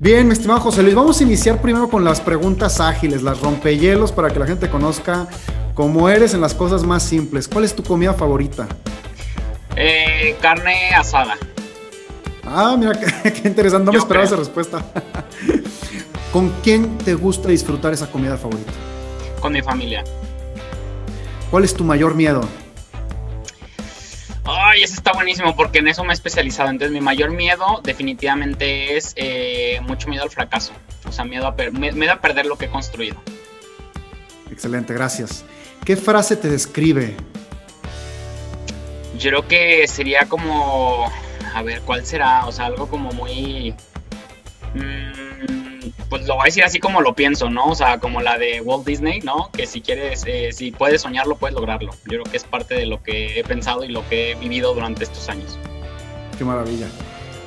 Bien, mi estimado José Luis, vamos a iniciar primero con las preguntas ágiles, las rompehielos, para que la gente conozca cómo eres en las cosas más simples. ¿Cuál es tu comida favorita? Eh, carne asada. Ah, mira, qué, interesante, no me esperaba esa respuesta. ¿Con quién te gusta disfrutar esa comida favorita? Con mi familia. ¿Cuál es tu mayor miedo? Ay, eso está buenísimo porque en eso me he especializado. Entonces, mi mayor miedo definitivamente es eh, mucho miedo al fracaso. O sea, miedo a, miedo a perder lo que he construido. Excelente, gracias. ¿Qué frase te describe? Yo creo que sería como, a ver, ¿cuál será? O sea, algo como muy... Mmm, pues lo voy a decir así como lo pienso, ¿no? O sea, como la de Walt Disney, ¿no? Que si quieres, eh, si puedes soñarlo, puedes lograrlo. Yo creo que es parte de lo que he pensado y lo que he vivido durante estos años. Qué maravilla.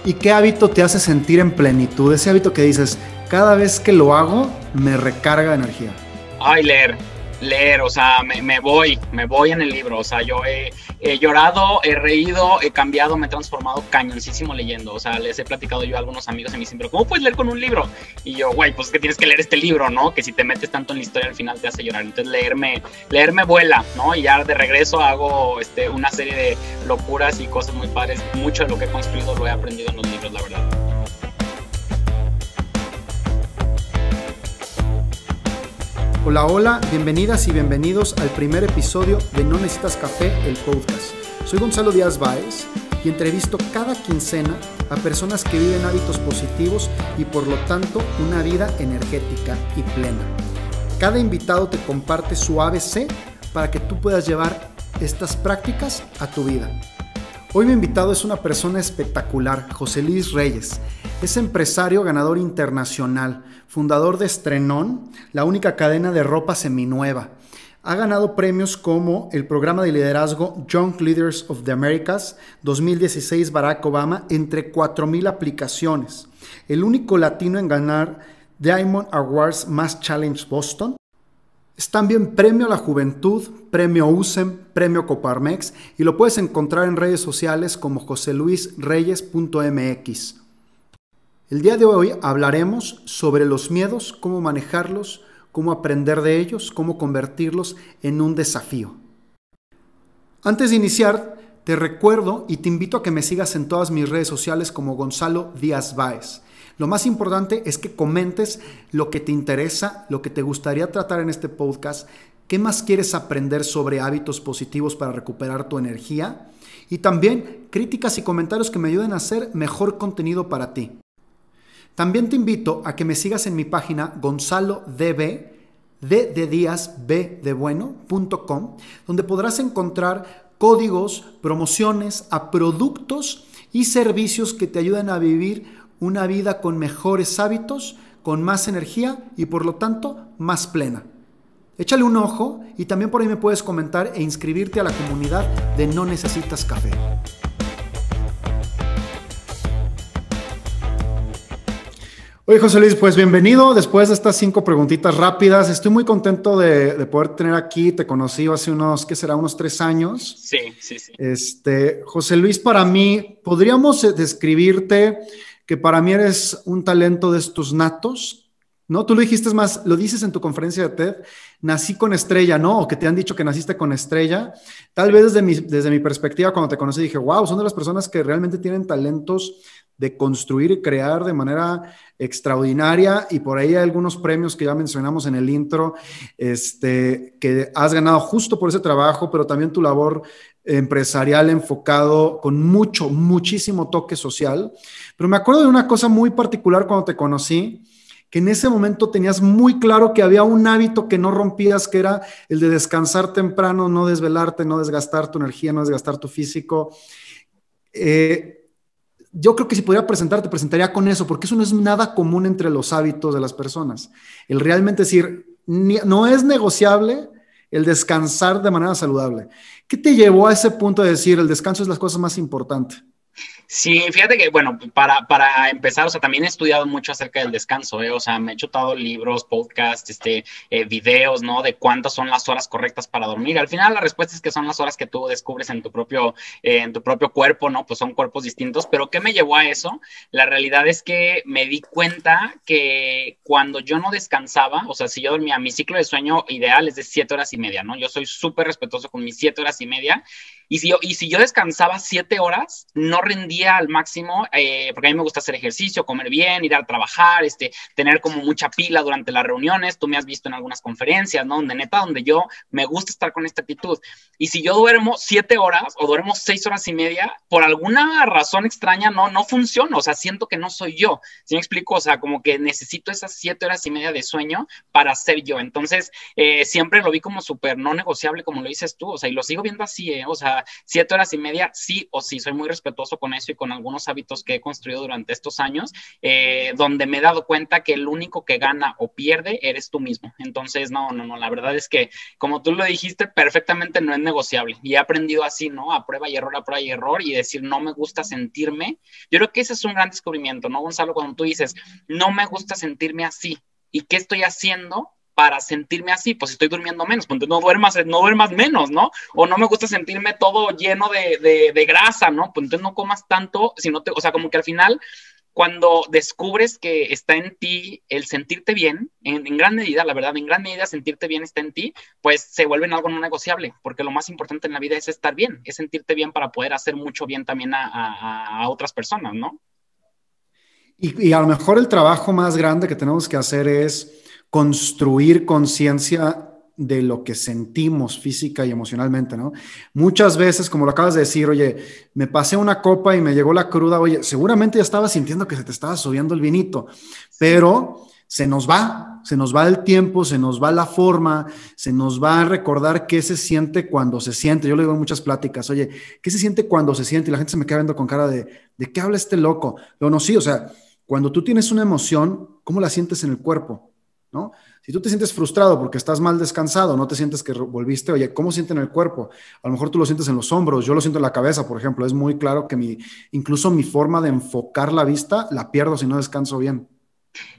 ¿Y qué hábito te hace sentir en plenitud? Ese hábito que dices, cada vez que lo hago, me recarga de energía. Ay, leer leer, o sea, me, voy, me voy en el libro, o sea, yo he, llorado, he reído, he cambiado, me he transformado cañoncísimo leyendo, o sea, les he platicado yo a algunos amigos y me dicen, pero ¿cómo puedes leer con un libro? Y yo, güey, pues es que tienes que leer este libro, ¿no? Que si te metes tanto en la historia al final te hace llorar, entonces leerme, leerme vuela, ¿no? Y ya de regreso hago este, una serie de locuras y cosas muy padres, mucho de lo que he construido lo he aprendido en los libros, la verdad. Hola, hola, bienvenidas y bienvenidos al primer episodio de No Necesitas Café, el podcast. Soy Gonzalo Díaz Báez y entrevisto cada quincena a personas que viven hábitos positivos y por lo tanto una vida energética y plena. Cada invitado te comparte su ABC para que tú puedas llevar estas prácticas a tu vida. Hoy mi invitado es una persona espectacular, José Luis Reyes. Es empresario ganador internacional, fundador de Estrenón, la única cadena de ropa seminueva. Ha ganado premios como el programa de liderazgo Young Leaders of the Americas 2016 Barack Obama entre 4.000 aplicaciones. El único latino en ganar Diamond Awards Mass Challenge Boston. Es también Premio a la Juventud, Premio USEM, Premio Coparmex y lo puedes encontrar en redes sociales como joseluisreyes.mx. El día de hoy hablaremos sobre los miedos, cómo manejarlos, cómo aprender de ellos, cómo convertirlos en un desafío. Antes de iniciar, te recuerdo y te invito a que me sigas en todas mis redes sociales como Gonzalo Díaz Báez. Lo más importante es que comentes lo que te interesa, lo que te gustaría tratar en este podcast, qué más quieres aprender sobre hábitos positivos para recuperar tu energía y también críticas y comentarios que me ayuden a hacer mejor contenido para ti. También te invito a que me sigas en mi página gonzalodb, de, de días, b de bueno.com, donde podrás encontrar códigos, promociones a productos y servicios que te ayuden a vivir una vida con mejores hábitos, con más energía y por lo tanto más plena. Échale un ojo y también por ahí me puedes comentar e inscribirte a la comunidad de No Necesitas Café. Oye, José Luis, pues bienvenido. Después de estas cinco preguntitas rápidas, estoy muy contento de, poder tener aquí. Te conocí hace unos, ¿qué será? Unos tres años. Sí, sí, sí. Este, José Luis, para mí, podríamos eh, describirte que para mí eres un talento de estos natos, ¿no? Tú lo dijiste más, lo dices en tu conferencia de TED, nací con estrella, ¿no? O que te han dicho que naciste con estrella. Tal vez desde mi, desde mi perspectiva, cuando te conocí, dije, wow, son de las personas que realmente tienen talentos de construir y crear de manera extraordinaria y por ahí hay algunos premios que ya mencionamos en el intro, este, que has ganado justo por ese trabajo, pero también tu labor empresarial enfocado con mucho, muchísimo toque social. Pero me acuerdo de una cosa muy particular cuando te conocí, que en ese momento tenías muy claro que había un hábito que no rompías, que era el de descansar temprano, no desvelarte, no desgastar tu energía, no desgastar tu físico. Eh, yo creo que si pudiera presentarte, presentaría con eso, porque eso no es nada común entre los hábitos de las personas. El realmente decir, no es negociable el descansar de manera saludable. ¿Qué te llevó a ese punto de decir, el descanso es la cosa más importante? Sí, fíjate que, bueno, para, para empezar, o sea, también he estudiado mucho acerca del descanso, ¿eh? o sea, me he chutado libros, podcasts, este, eh, videos, ¿no? De cuántas son las horas correctas para dormir. Al final, la respuesta es que son las horas que tú descubres en tu propio, eh, en tu propio cuerpo, ¿no? Pues son cuerpos distintos, pero ¿qué me llevó a eso? La realidad es que me di cuenta que cuando yo no descansaba, o sea, si yo dormía, mi ciclo de sueño ideal es de siete horas y media, ¿no? Yo soy súper respetuoso con mis siete horas y media, y si yo, y si yo descansaba siete horas, no rendía al máximo, eh, porque a mí me gusta hacer ejercicio, comer bien, ir a trabajar, este, tener como mucha pila durante las reuniones. Tú me has visto en algunas conferencias, ¿no? Donde neta, donde yo me gusta estar con esta actitud. Y si yo duermo siete horas o duermo seis horas y media, por alguna razón extraña, no, no funciona. O sea, siento que no soy yo. ¿Sí me explico? O sea, como que necesito esas siete horas y media de sueño para ser yo. Entonces, eh, siempre lo vi como súper no negociable, como lo dices tú. O sea, y lo sigo viendo así, ¿eh? O sea, siete horas y media, sí o sí. Soy muy respetuoso con eso y con algunos hábitos que he construido durante estos años, eh, donde me he dado cuenta que el único que gana o pierde eres tú mismo. Entonces, no, no, no, la verdad es que, como tú lo dijiste, perfectamente no es negociable. Y he aprendido así, ¿no? A prueba y error, a prueba y error, y decir, no me gusta sentirme. Yo creo que ese es un gran descubrimiento, ¿no, Gonzalo? Cuando tú dices, no me gusta sentirme así. ¿Y qué estoy haciendo para sentirme así, pues estoy durmiendo menos, pues no duermas, no duermas menos, ¿no? O no me gusta sentirme todo lleno de, de, grasa, ¿no? Pues entonces no comas tanto, sino te, o sea, como que al final, cuando descubres que está en ti el sentirte bien, en, gran medida, la verdad, en gran medida sentirte bien está en ti, pues se vuelve en algo no negociable, porque lo más importante en la vida es estar bien, es sentirte bien para poder hacer mucho bien también a, a, a otras personas, ¿no? Y, y a lo mejor el trabajo más grande que tenemos que hacer es construir conciencia de lo que sentimos física y emocionalmente, ¿no? Muchas veces, como lo acabas de decir, oye, me pasé una copa y me llegó la cruda, oye, seguramente ya estabas sintiendo que se te estaba subiendo el vinito, pero se nos va, se nos va el tiempo, se nos va la forma, se nos va a recordar qué se siente cuando se siente. Yo le digo en muchas pláticas, oye, ¿qué se siente cuando se siente? Y la gente se me queda viendo con cara de, ¿de qué habla este loco? Pero no, sí, o sea, cuando tú tienes una emoción, ¿cómo la sientes en el cuerpo? ¿No? Si tú te sientes frustrado porque estás mal descansado, no te sientes que volviste, oye, ¿cómo siente en el cuerpo? A lo mejor tú lo sientes en los hombros, yo lo siento en la cabeza, por ejemplo. Es muy claro que mi, incluso mi forma de enfocar la vista la pierdo si no descanso bien.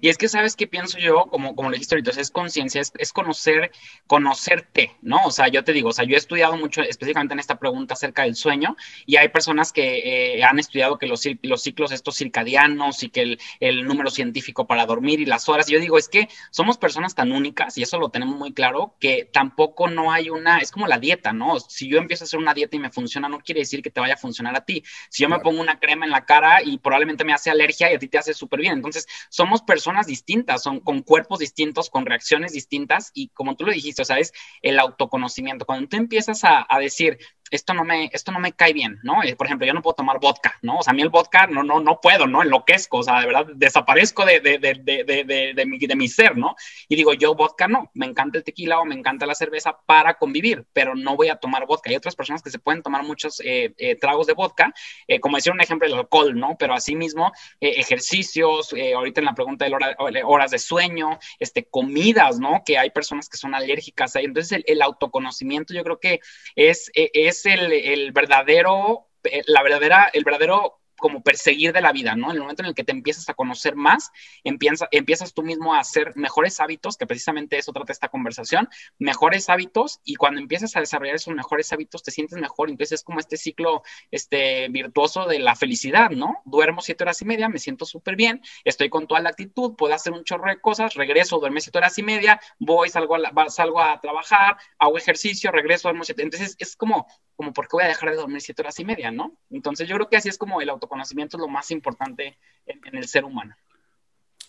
Y es que, ¿sabes qué pienso yo? Como, como lo dijiste ahorita, es conciencia, es, conocer, conocerte, ¿no? O sea, yo te digo, o sea, yo he estudiado mucho específicamente en esta pregunta acerca del sueño y hay personas que eh, han estudiado que los, los, ciclos estos circadianos y que el, el, número científico para dormir y las horas. yo digo, es que somos personas tan únicas y eso lo tenemos muy claro, que tampoco no hay una, es como la dieta, ¿no? Si yo empiezo a hacer una dieta y me funciona, no quiere decir que te vaya a funcionar a ti. Si yo me pongo una crema en la cara y probablemente me hace alergia y a ti te hace súper bien. Entonces, somos personas distintas, son con cuerpos distintos, con reacciones distintas y como tú lo dijiste, o sea, es el autoconocimiento. Cuando tú empiezas a, a decir, esto no me, esto no me cae bien, ¿no? Eh, por ejemplo, yo no puedo tomar vodka, ¿no? O sea, a mí el vodka no, no, no puedo, ¿no? Enloquezco, o sea, de verdad, desaparezco de, de, de, de, de mi, de mi ser, ¿no? Y digo, yo vodka no, me encanta el tequila o me encanta la cerveza para convivir, pero no voy a tomar vodka. Hay otras personas que se pueden tomar muchos eh, eh, tragos de vodka, como decía un ejemplo del alcohol, ¿no? Pero asimismo, ejercicios, ahorita en la pregunta de hora, horas de sueño, este, comidas, ¿no? Que hay personas que son alérgicas. Entonces, el, el autoconocimiento yo creo que es, es el, verdadero, eh, la verdadera, el verdadero como perseguir de la vida, ¿no? En el momento en el que te empiezas a conocer más, empiezas, empiezas tú mismo a hacer mejores hábitos, que precisamente eso trata esta conversación, mejores hábitos, y cuando empiezas a desarrollar esos mejores hábitos, te sientes mejor, entonces es como este ciclo este, virtuoso de la felicidad, ¿no? Duermo siete horas y media, me siento súper bien, estoy con toda la actitud, puedo hacer un chorro de cosas, regreso, duermo siete horas y media, voy, salgo a, salgo a trabajar, hago ejercicio, regreso, duermo siete, entonces es como como por qué voy a dejar de dormir siete horas y media, ¿no? Entonces yo creo que así es como el autoconocimiento es lo más importante en, el ser humano.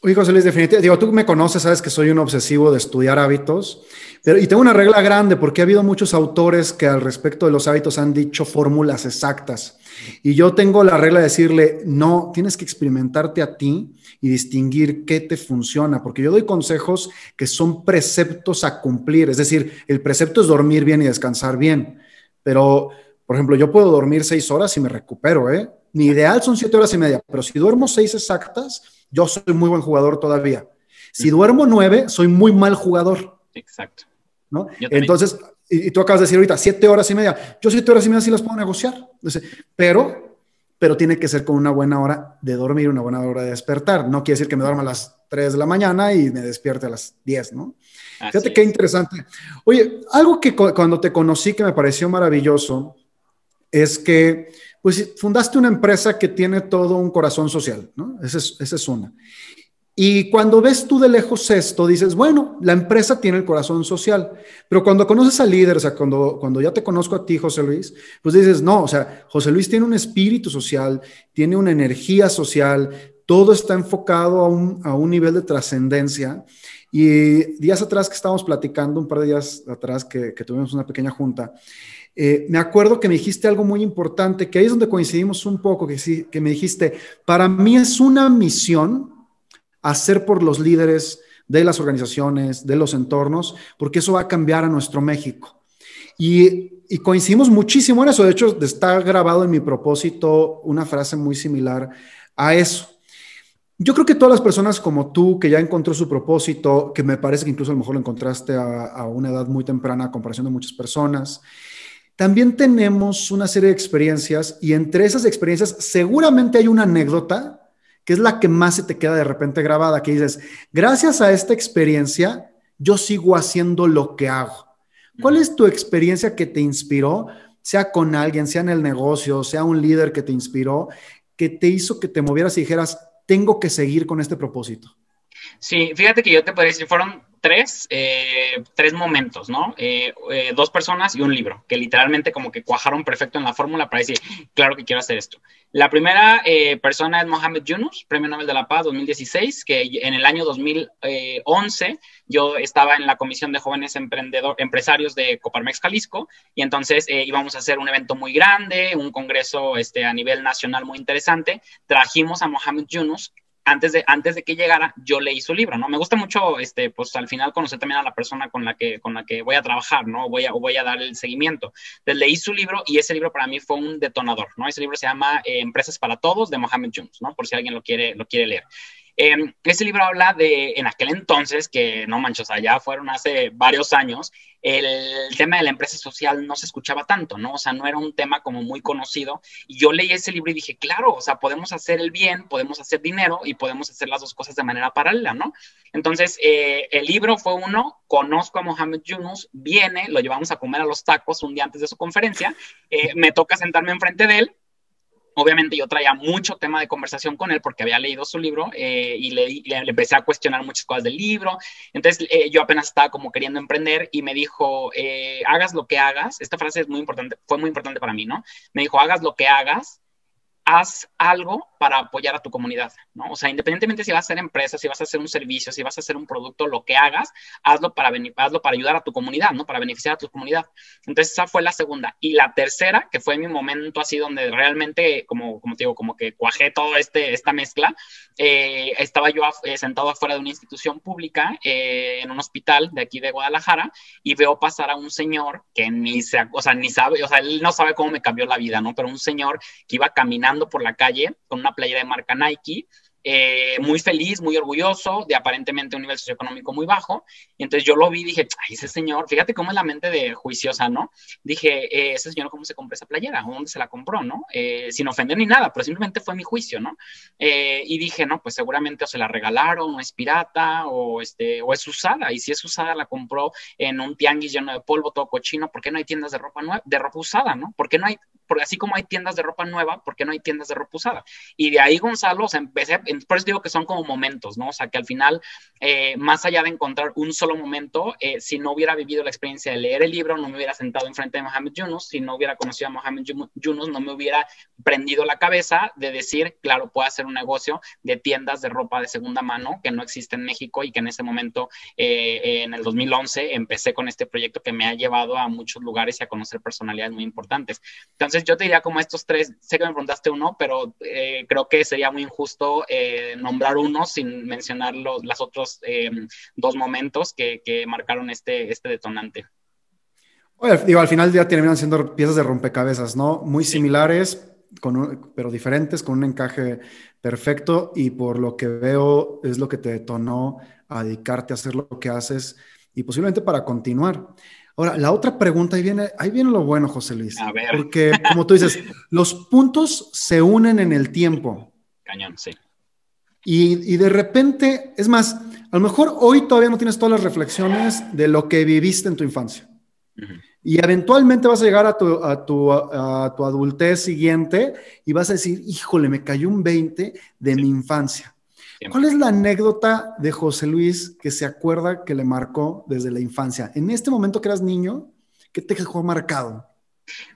Oye, José Luis, definitivamente, digo, tú me conoces, sabes que soy un obsesivo de estudiar hábitos, pero, y tengo una regla grande porque ha habido muchos autores que al respecto de los hábitos han dicho fórmulas exactas. Y yo tengo la regla de decirle, no, tienes que experimentarte a ti y distinguir qué te funciona, porque yo doy consejos que son preceptos a cumplir, es decir, el precepto es dormir bien y descansar bien, pero, por ejemplo, yo puedo dormir seis horas y me recupero, ¿eh? Mi ideal son siete horas y media, pero si duermo seis exactas, yo soy muy buen jugador todavía. Si duermo nueve, soy muy mal jugador. Exacto. ¿no? Entonces, y, tú acabas de decir ahorita, siete horas y media. Yo siete horas y media sí las puedo negociar. Pero, pero tiene que ser con una buena hora de dormir, una buena hora de despertar. No quiere decir que me duerma a las 3 de la mañana y me despierte a las 10, ¿no? Fíjate qué interesante. Oye, algo que cuando te conocí que me pareció maravilloso es que pues fundaste una empresa que tiene todo un corazón social, ¿no? Esa es, una. Y cuando ves tú de lejos esto, dices, bueno, la empresa tiene el corazón social, pero cuando conoces al líder, o sea, cuando, cuando ya te conozco a ti, José Luis, pues dices, no, o sea, José Luis tiene un espíritu social, tiene una energía social, todo está enfocado a un, a un nivel de trascendencia. Y días atrás que estábamos platicando, un par de días atrás que, que tuvimos una pequeña junta, eh, me acuerdo que me dijiste algo muy importante, que ahí es donde coincidimos un poco, que, sí, que me dijiste, para mí es una misión hacer por los líderes de las organizaciones, de los entornos, porque eso va a cambiar a nuestro México. Y, coincidimos muchísimo en eso. De hecho, está grabado en mi propósito una frase muy similar a eso. Yo creo que todas las personas como tú, que ya encontró su propósito, que me parece que incluso a lo mejor lo encontraste a, a una edad muy temprana a comparación de muchas personas, también tenemos una serie de experiencias y entre esas experiencias seguramente hay una anécdota que es la que más se te queda de repente grabada, que dices, gracias a esta experiencia, yo sigo haciendo lo que hago. ¿Cuál es tu experiencia que te inspiró, sea con alguien, sea en el negocio, sea un líder que te inspiró, que te hizo que te movieras y dijeras, tengo que seguir con este propósito? Sí, fíjate que yo te podría decir, fueron tres, eh, tres momentos, ¿no? Eh, eh, dos personas y un libro, que literalmente como que cuajaron perfecto en la fórmula para decir, claro que quiero hacer esto. La primera persona es Mohamed Yunus, Premio Nobel de la Paz 2016, que en el año 2011 yo estaba en la Comisión de Jóvenes Emprendedor, Empresarios de Coparmex Jalisco, y entonces íbamos a hacer un evento muy grande, un congreso este, a nivel nacional muy interesante. Trajimos a Mohamed Yunus, antes de, antes de que llegara, yo leí su libro, ¿no? Me gusta mucho, este, pues al final conocer también a la persona con la que, con la que voy a trabajar, ¿no? Voy a, voy a dar el seguimiento. Entonces leí su libro y ese libro para mí fue un detonador, ¿no? Ese libro se llama eh, Empresas para Todos de Mohamed Jones, ¿no? Por si alguien lo quiere, lo quiere leer. Eh, ese libro habla de, en aquel entonces, que no manches, allá fueron hace varios años, el tema de la empresa social no se escuchaba tanto, ¿no? O sea, no era un tema como muy conocido. Y yo leí ese libro y dije, claro, o sea, podemos hacer el bien, podemos hacer dinero y podemos hacer las dos cosas de manera paralela, ¿no? Entonces, eh, el libro fue uno, conozco a Mohamed Yunus, viene, lo llevamos a comer a los tacos un día antes de su conferencia, eh, me toca sentarme enfrente de él Obviamente yo traía mucho tema de conversación con él porque había leído su libro eh, y le, le, empecé a cuestionar muchas cosas del libro. Entonces eh, yo apenas estaba como queriendo emprender y me dijo, eh, hagas lo que hagas. Esta frase es muy importante, fue muy importante para mí, ¿no? Me dijo, hagas lo que hagas, haz algo para apoyar a tu comunidad, ¿no? O sea, independientemente si vas a hacer empresa, si vas a hacer un servicio, si vas a hacer un producto, lo que hagas, hazlo para, hazlo para ayudar a tu comunidad, ¿no? Para beneficiar a tu comunidad. Entonces, esa fue la segunda. Y la tercera, que fue mi momento así donde realmente, como, como te digo, como que cuajé todo este, esta mezcla, eh, estaba yo eh, sentado afuera de una institución pública, eh, en un hospital de aquí de Guadalajara, y veo pasar a un señor que ni, se, o sea, ni sabe, o sea, él no sabe cómo me cambió la vida, ¿no? Pero un señor que iba caminando por la calle con una playera de marca Nike eh, muy feliz, muy orgulloso, de aparentemente un nivel socioeconómico muy bajo. Y entonces yo lo vi y dije, ay, ese señor, fíjate cómo es la mente de juiciosa, ¿no? Dije, eh, ese señor, ¿cómo se compró esa playera? ¿Dónde se la compró, no? Eh, sin ofender ni nada, pero simplemente fue mi juicio, ¿no? y dije, no, pues seguramente o se la regalaron, o es pirata, o, este, o es usada. Y si es usada, la compró en un tianguis lleno de polvo, todo cochino. ¿Por qué no hay tiendas de ropa, de ropa usada, no? ¿Por qué no hay, porque así como hay tiendas de ropa nueva, ¿por qué no hay tiendas de ropa usada? Y de ahí, Gonzalo, o sea, empecé, por eso digo que son como momentos, ¿no? O sea, que al final, eh, más allá de encontrar un solo momento, eh, si no hubiera vivido la experiencia de leer el libro, no me hubiera sentado enfrente de Mohamed Yunus, si no hubiera conocido a Mohamed Yunus, no me hubiera prendido la cabeza de decir, claro, puedo hacer un negocio de tiendas de ropa de segunda mano que no existe en México y que en ese momento, eh, en el 2011, empecé con este proyecto que me ha llevado a muchos lugares y a conocer personalidades muy importantes. Entonces, yo te diría como estos tres, sé que me preguntaste uno, pero creo que sería muy injusto nombrar uno sin mencionar los las otros eh, dos momentos que, marcaron este, este detonante. digo, al final ya terminan siendo piezas de rompecabezas, ¿no? Muy similares, con pero diferentes, con un encaje perfecto y por lo que veo es lo que te detonó a dedicarte a hacer lo que haces y posiblemente para continuar. Ahora, la otra pregunta, ahí viene, ahí viene lo bueno, José Luis. A ver. Porque, como tú dices, los puntos se unen en el tiempo. Cañón, sí. Y, de repente, es más, a lo mejor hoy todavía no tienes todas las reflexiones de lo que viviste en tu infancia. Y eventualmente vas a llegar a tu, a, tu, a tu, adultez siguiente y vas a decir, híjole, me cayó un 20 de mi infancia. ¿Cuál es la anécdota de José Luis que se acuerda que le marcó desde la infancia? En este momento que eras niño, ¿qué te dejó marcado?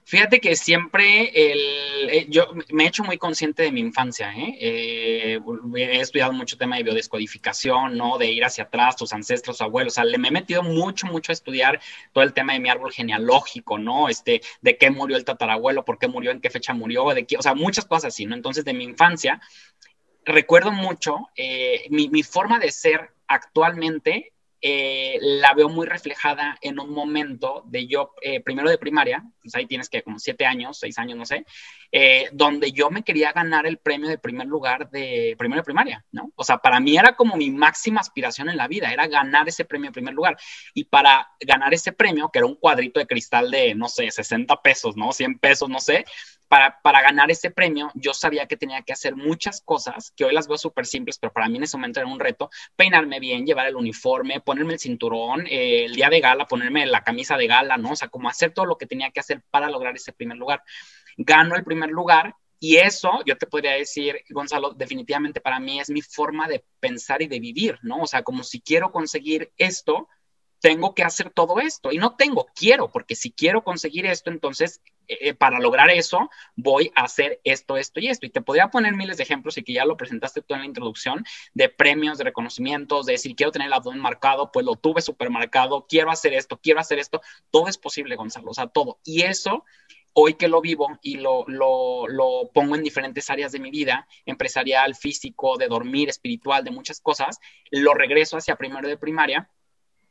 Fíjate que siempre el, eh, yo me he hecho muy consciente de mi infancia. ¿eh? ¿eh? he estudiado mucho tema de biodescodificación, ¿no? De ir hacia atrás, tus ancestros, abuelos. O sea, le, me he metido mucho, mucho a estudiar todo el tema de mi árbol genealógico, ¿no? Este, de qué murió el tatarabuelo, por qué murió, en qué fecha murió, de qué, o sea, muchas cosas así, ¿no? Entonces, de mi infancia, recuerdo mucho eh, mi, forma de ser actualmente eh, la veo muy reflejada en un momento de yo, eh, primero de primaria, pues ahí tienes que como siete años, seis años, no sé, donde yo me quería ganar el premio de primer lugar de primero de primaria, ¿no? O sea, para mí era como mi máxima aspiración en la vida, era ganar ese premio de primer lugar. Y para ganar ese premio, que era un cuadrito de cristal de, no sé, 60 pesos, ¿no? 100 pesos, no sé, para, para, ganar ese premio, yo sabía que tenía que hacer muchas cosas que hoy las veo súper simples, pero para mí en ese momento era un reto. Peinarme bien, llevar el uniforme, ponerme el cinturón, eh, el día de gala, ponerme la camisa de gala, ¿no? O sea, como hacer todo lo que tenía que hacer para lograr ese primer lugar. Gano el primer lugar y eso, yo te podría decir, Gonzalo, definitivamente para mí es mi forma de pensar y de vivir, ¿no? O sea, como si quiero conseguir esto, tengo que hacer todo esto. Y no tengo, quiero, porque si quiero conseguir esto, entonces eh, para lograr eso voy a hacer esto, esto y esto. Y te podría poner miles de ejemplos y que ya lo presentaste tú en la introducción de premios, de reconocimientos, de decir quiero tener el abdomen marcado, pues lo tuve supermercado, quiero hacer esto, quiero hacer esto. Todo es posible, Gonzalo, o sea, todo. Y eso hoy que lo vivo y lo, lo, lo, pongo en diferentes áreas de mi vida, empresarial, físico, de dormir, espiritual, de muchas cosas, lo regreso hacia primero de primaria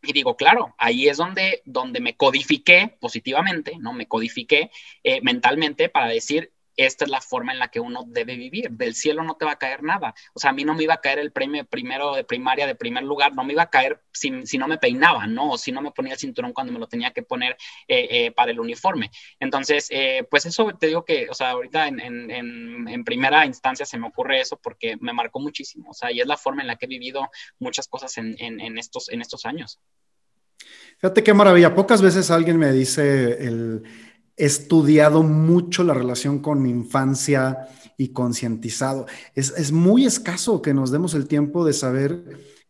y digo, claro, ahí es donde, donde me codifiqué positivamente, ¿no? Me codifiqué eh, mentalmente para decir, esta es la forma en la que uno debe vivir. Del cielo no te va a caer nada. O sea, a mí no me iba a caer el premio primero de primaria de primer lugar, no me iba a caer si, si no me peinaba, ¿no? O si no me ponía el cinturón cuando me lo tenía que poner eh, eh, para el uniforme. Entonces, pues eso te digo que, o sea, ahorita en, en, en, primera instancia se me ocurre eso porque me marcó muchísimo. O sea, y es la forma en la que he vivido muchas cosas en, estos, en estos años. Fíjate qué maravilla. Pocas veces alguien me dice el estudiado mucho la relación con infancia y concientizado. Es, es, muy escaso que nos demos el tiempo de saber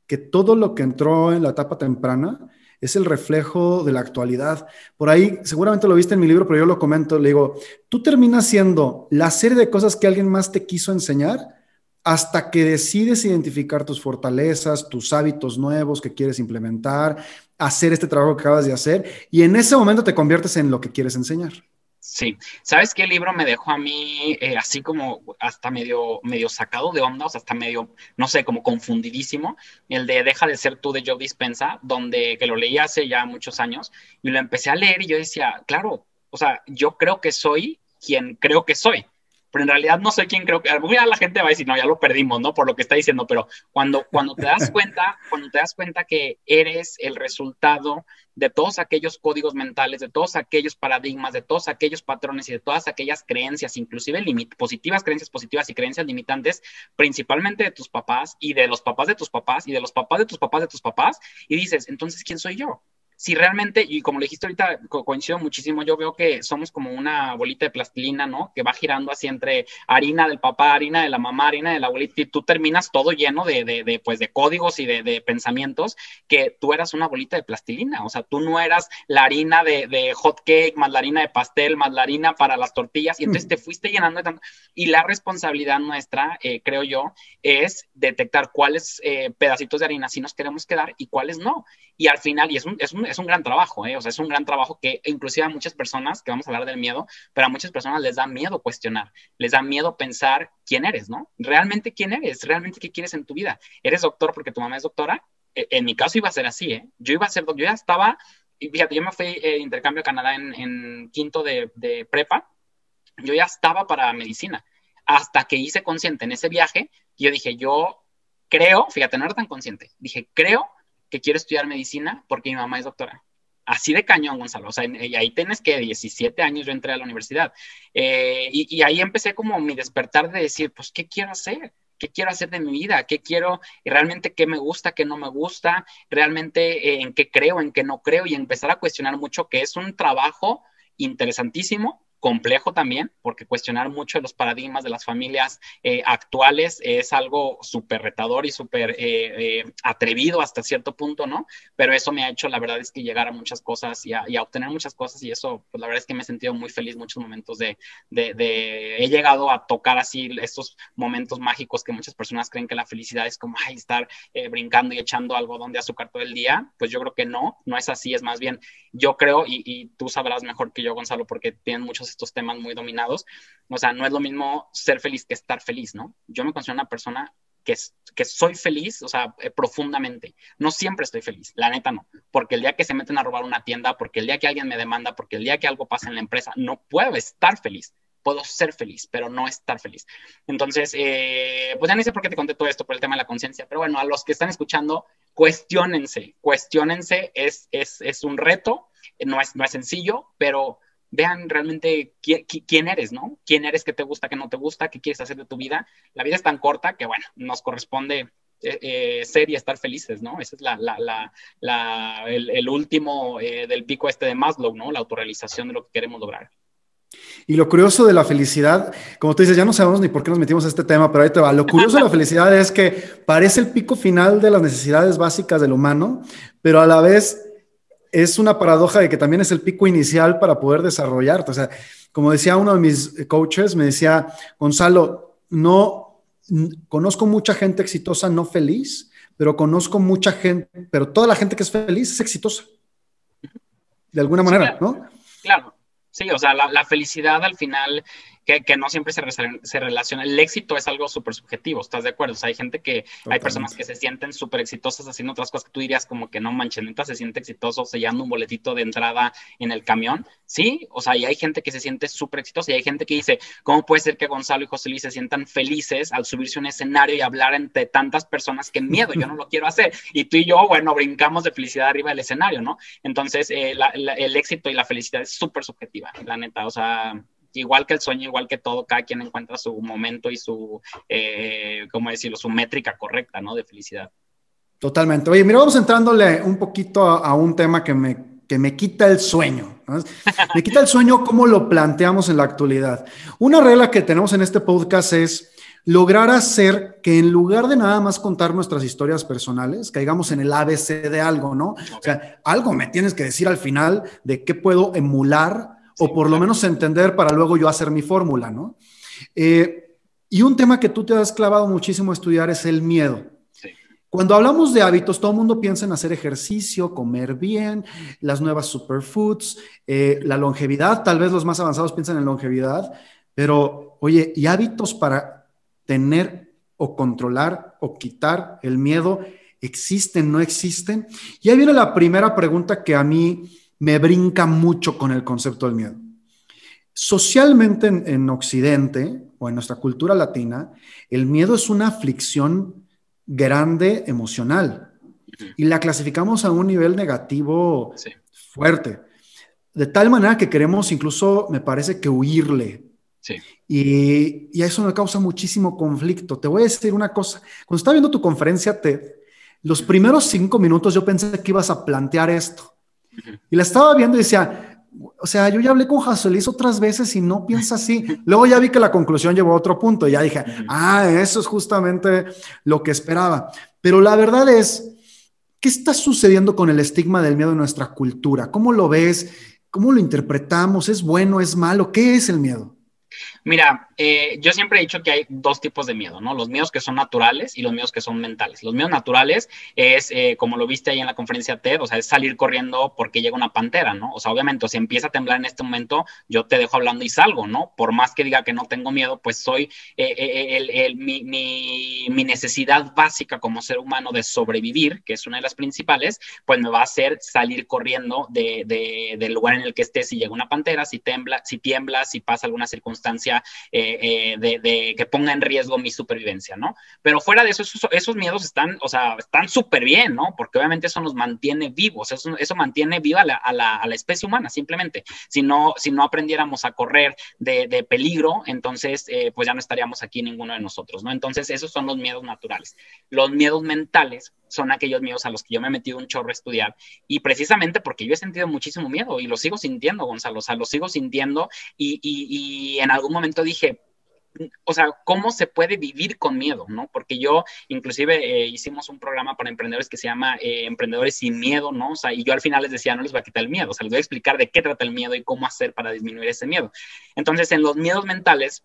que todo lo que entró en la etapa temprana es el reflejo de la actualidad. Por ahí, seguramente lo viste en mi libro, pero yo lo comento, le digo, tú terminas siendo la serie de cosas que alguien más te quiso enseñar hasta que decides identificar tus fortalezas, tus hábitos nuevos que quieres implementar, hacer este trabajo que acabas de hacer y en ese momento te conviertes en lo que quieres enseñar. Sí, ¿sabes qué libro me dejó a mí eh, así como hasta medio, medio sacado de onda, hasta medio, no sé, como confundidísimo? El de Deja de ser tú de Joe Dispensa, donde que lo leí hace ya muchos años y lo empecé a leer y yo decía, claro, o sea, yo creo que soy quien creo que soy pero en realidad no sé quién creo que, la gente va a decir, no, ya lo perdimos, ¿no? Por lo que está diciendo, pero cuando, cuando te das cuenta, cuando te das cuenta que eres el resultado de todos aquellos códigos mentales, de todos aquellos paradigmas, de todos aquellos patrones y de todas aquellas creencias, inclusive positivas, creencias positivas y creencias limitantes, principalmente de tus papás y de los papás de tus papás y de los papás de tus papás de tus papás, y dices, entonces, ¿quién soy yo? Si realmente, y como le dijiste ahorita, coincido muchísimo, yo veo que somos como una bolita de plastilina, ¿no? Que va girando así entre harina del papá, harina de la mamá, harina de la abuelita, y tú terminas todo lleno de, de, de pues, de códigos y de, de, pensamientos que tú eras una bolita de plastilina, o sea, tú no eras la harina de, de hot cake, más la harina de pastel, más la harina para las tortillas, y entonces te fuiste llenando de tanto. Y la responsabilidad nuestra, eh, creo yo, es detectar cuáles eh, pedacitos de harina sí nos queremos quedar y cuáles no. Y al final, y es un, es un es un gran trabajo, ¿eh? O sea, es un gran trabajo que inclusive a muchas personas, que vamos a hablar del miedo, pero a muchas personas les da miedo cuestionar, les da miedo pensar quién eres, ¿no? Realmente quién eres, realmente qué quieres en tu vida. ¿Eres doctor porque tu mamá es doctora? E, en mi caso iba a ser así, ¿eh? Yo iba a ser, yo ya estaba, fíjate, yo me fui eh, intercambio a Canadá en, quinto de, de prepa, yo ya estaba para medicina, hasta que hice consciente en ese viaje, yo dije, yo creo, fíjate, no era tan consciente, dije, creo que quiero estudiar medicina porque mi mamá es doctora. Así de cañón, Gonzalo. O sea, y ahí tienes que 17 años yo entré a la universidad. Eh, y, ahí empecé como mi despertar de decir, pues, ¿qué quiero hacer? ¿Qué quiero hacer de mi vida? ¿Qué quiero? Realmente qué me gusta, qué no me gusta, realmente eh, en qué creo, en qué no creo, y empezar a cuestionar mucho, que es un trabajo interesantísimo, complejo también, porque cuestionar mucho los paradigmas de las familias eh, actuales es algo súper retador y súper eh, eh, atrevido hasta cierto punto, ¿no? Pero eso me ha hecho, la verdad es que llegar a muchas cosas y a, obtener muchas cosas y eso, pues la verdad es que me he sentido muy feliz muchos momentos de, de, de, he llegado a tocar así estos momentos mágicos que muchas personas creen que la felicidad es como, ay, estar brincando y echando algodón de azúcar todo el día, pues yo creo que no, no es así, es más bien, yo creo, y, y tú sabrás mejor que yo, Gonzalo, porque tienen muchos estos temas muy dominados. O sea, no es lo mismo ser feliz que estar feliz, ¿no? Yo me considero una persona que, que soy feliz, o sea, eh, profundamente. No siempre estoy feliz, la neta no. Porque el día que se meten a robar una tienda, porque el día que alguien me demanda, porque el día que algo pasa en la empresa, no puedo estar feliz puedo ser feliz, pero no estar feliz. Entonces, eh, pues ya no sé por qué te conté todo esto por el tema de la conciencia, pero bueno, a los que están escuchando, cuestionense, cuestionense, es, es, es un reto, no es, no es sencillo, pero vean realmente quién, eres, ¿no? ¿Quién eres, qué te gusta, qué no te gusta, qué quieres hacer de tu vida? La vida es tan corta que, bueno, nos corresponde eh, eh, ser y estar felices, ¿no? Ese es el, último eh, del pico este de Maslow, ¿no? La autorrealización de lo que queremos lograr. Y lo curioso de la felicidad, como tú dices, ya no sabemos ni por qué nos metimos a este tema, pero ahí te va. Lo curioso de la felicidad es que parece el pico final de las necesidades básicas del humano, pero a la vez es una paradoja de que también es el pico inicial para poder desarrollarte. O sea, como decía uno de mis coaches, me decía, Gonzalo, no conozco mucha gente exitosa no feliz, pero conozco mucha gente, pero toda la gente que es feliz es exitosa. De alguna manera, ¿no? Claro. Sí, o sea, la, felicidad al final que, no siempre se, se, relaciona. El éxito es algo súper subjetivo, ¿estás de acuerdo? O sea, hay gente que, hay personas que se sienten súper exitosas haciendo otras cosas que tú dirías como que no manches, se siente exitoso sellando un boletito de entrada en el camión. Sí, o sea, y hay gente que se siente súper exitosa y hay gente que dice, ¿cómo puede ser que Gonzalo y José Luis se sientan felices al subirse a un escenario y hablar entre tantas personas? ¡Qué miedo! Yo no lo quiero hacer. Y tú y yo, bueno, brincamos de felicidad arriba del escenario, ¿no? Entonces, eh, el éxito y la felicidad es súper subjetiva, la neta. O sea, igual que el sueño, igual que todo, cada quien encuentra su momento y su, eh, ¿cómo decirlo?, su métrica correcta, ¿no? De felicidad. Totalmente. Oye, mira, vamos entrándole un poquito a, un tema que me, que me quita el sueño. Me quita el sueño cómo lo planteamos en la actualidad. Una regla que tenemos en este podcast es lograr hacer que en lugar de nada más contar nuestras historias personales, caigamos en el ABC de algo, ¿no? O sea, algo me tienes que decir al final de qué puedo emular o por lo menos entender para luego yo hacer mi fórmula, ¿no? Eh, y un tema que tú te has clavado muchísimo a estudiar es el miedo. Cuando hablamos de hábitos, todo el mundo piensa en hacer ejercicio, comer bien, las nuevas superfoods, eh, la longevidad, tal vez los más avanzados piensan en longevidad, pero oye, ¿y hábitos para tener o controlar o quitar el miedo existen, no existen? Y ahí viene la primera pregunta que a mí me brinca mucho con el concepto del miedo. Socialmente en, Occidente o en nuestra cultura latina, el miedo es una aflicción grande emocional y la clasificamos a un nivel negativo fuerte. De tal manera que queremos incluso, me parece que huirle. Y, y, eso me causa muchísimo conflicto. Te voy a decir una cosa. Cuando estaba viendo tu conferencia TED, los primeros cinco minutos yo pensé que ibas a plantear esto. Y la estaba viendo y decía, o sea, yo ya hablé con Luis otras veces y no piensa así. Luego ya vi que la conclusión llevó a otro punto y ya dije, ah, eso es justamente lo que esperaba. Pero la verdad es, ¿qué está sucediendo con el estigma del miedo en nuestra cultura? ¿Cómo lo ves? ¿Cómo lo interpretamos? ¿Es bueno? ¿Es malo? ¿Qué es el miedo? Mira, eh, yo siempre he dicho que hay dos tipos de miedo, ¿no? Los miedos que son naturales y los miedos que son mentales. Los miedos naturales es, eh, como lo viste ahí en la conferencia TED, o sea, es salir corriendo porque llega una pantera, ¿no? O sea, obviamente, si empieza a temblar en este momento, yo te dejo hablando y salgo, ¿no? Por más que diga que no tengo miedo, pues soy eh, mi, mi, necesidad básica como ser humano de sobrevivir, que es una de las principales, pues me va a hacer salir corriendo de, de, del lugar en el que esté si llega una pantera, si tembla, si tiembla, si pasa alguna circunstancia consecuencia eh, de, que ponga en riesgo mi supervivencia, ¿no? Pero fuera de eso, esos, miedos están, o sea, están súper bien, ¿no? Porque obviamente eso nos mantiene vivos, eso, mantiene viva a la, especie humana, simplemente. Si no, si no aprendiéramos a correr de, peligro, entonces, pues ya no estaríamos aquí ninguno de nosotros, ¿no? Entonces, esos son los miedos naturales. Los miedos mentales son aquellos miedos a los que yo me he metido un chorro a estudiar y precisamente porque yo he sentido muchísimo miedo y lo sigo sintiendo, Gonzalo, o sea, lo sigo sintiendo y, y, en algún momento dije, o sea, ¿cómo se puede vivir con miedo? ¿no? Porque yo, inclusive, eh, hicimos un programa para emprendedores que se llama eh, Emprendedores sin Miedo, ¿no? O sea, y yo al final les decía, no les voy a quitar el miedo, o sea, les voy a explicar de qué trata el miedo y cómo hacer para disminuir ese miedo. Entonces, en los miedos mentales,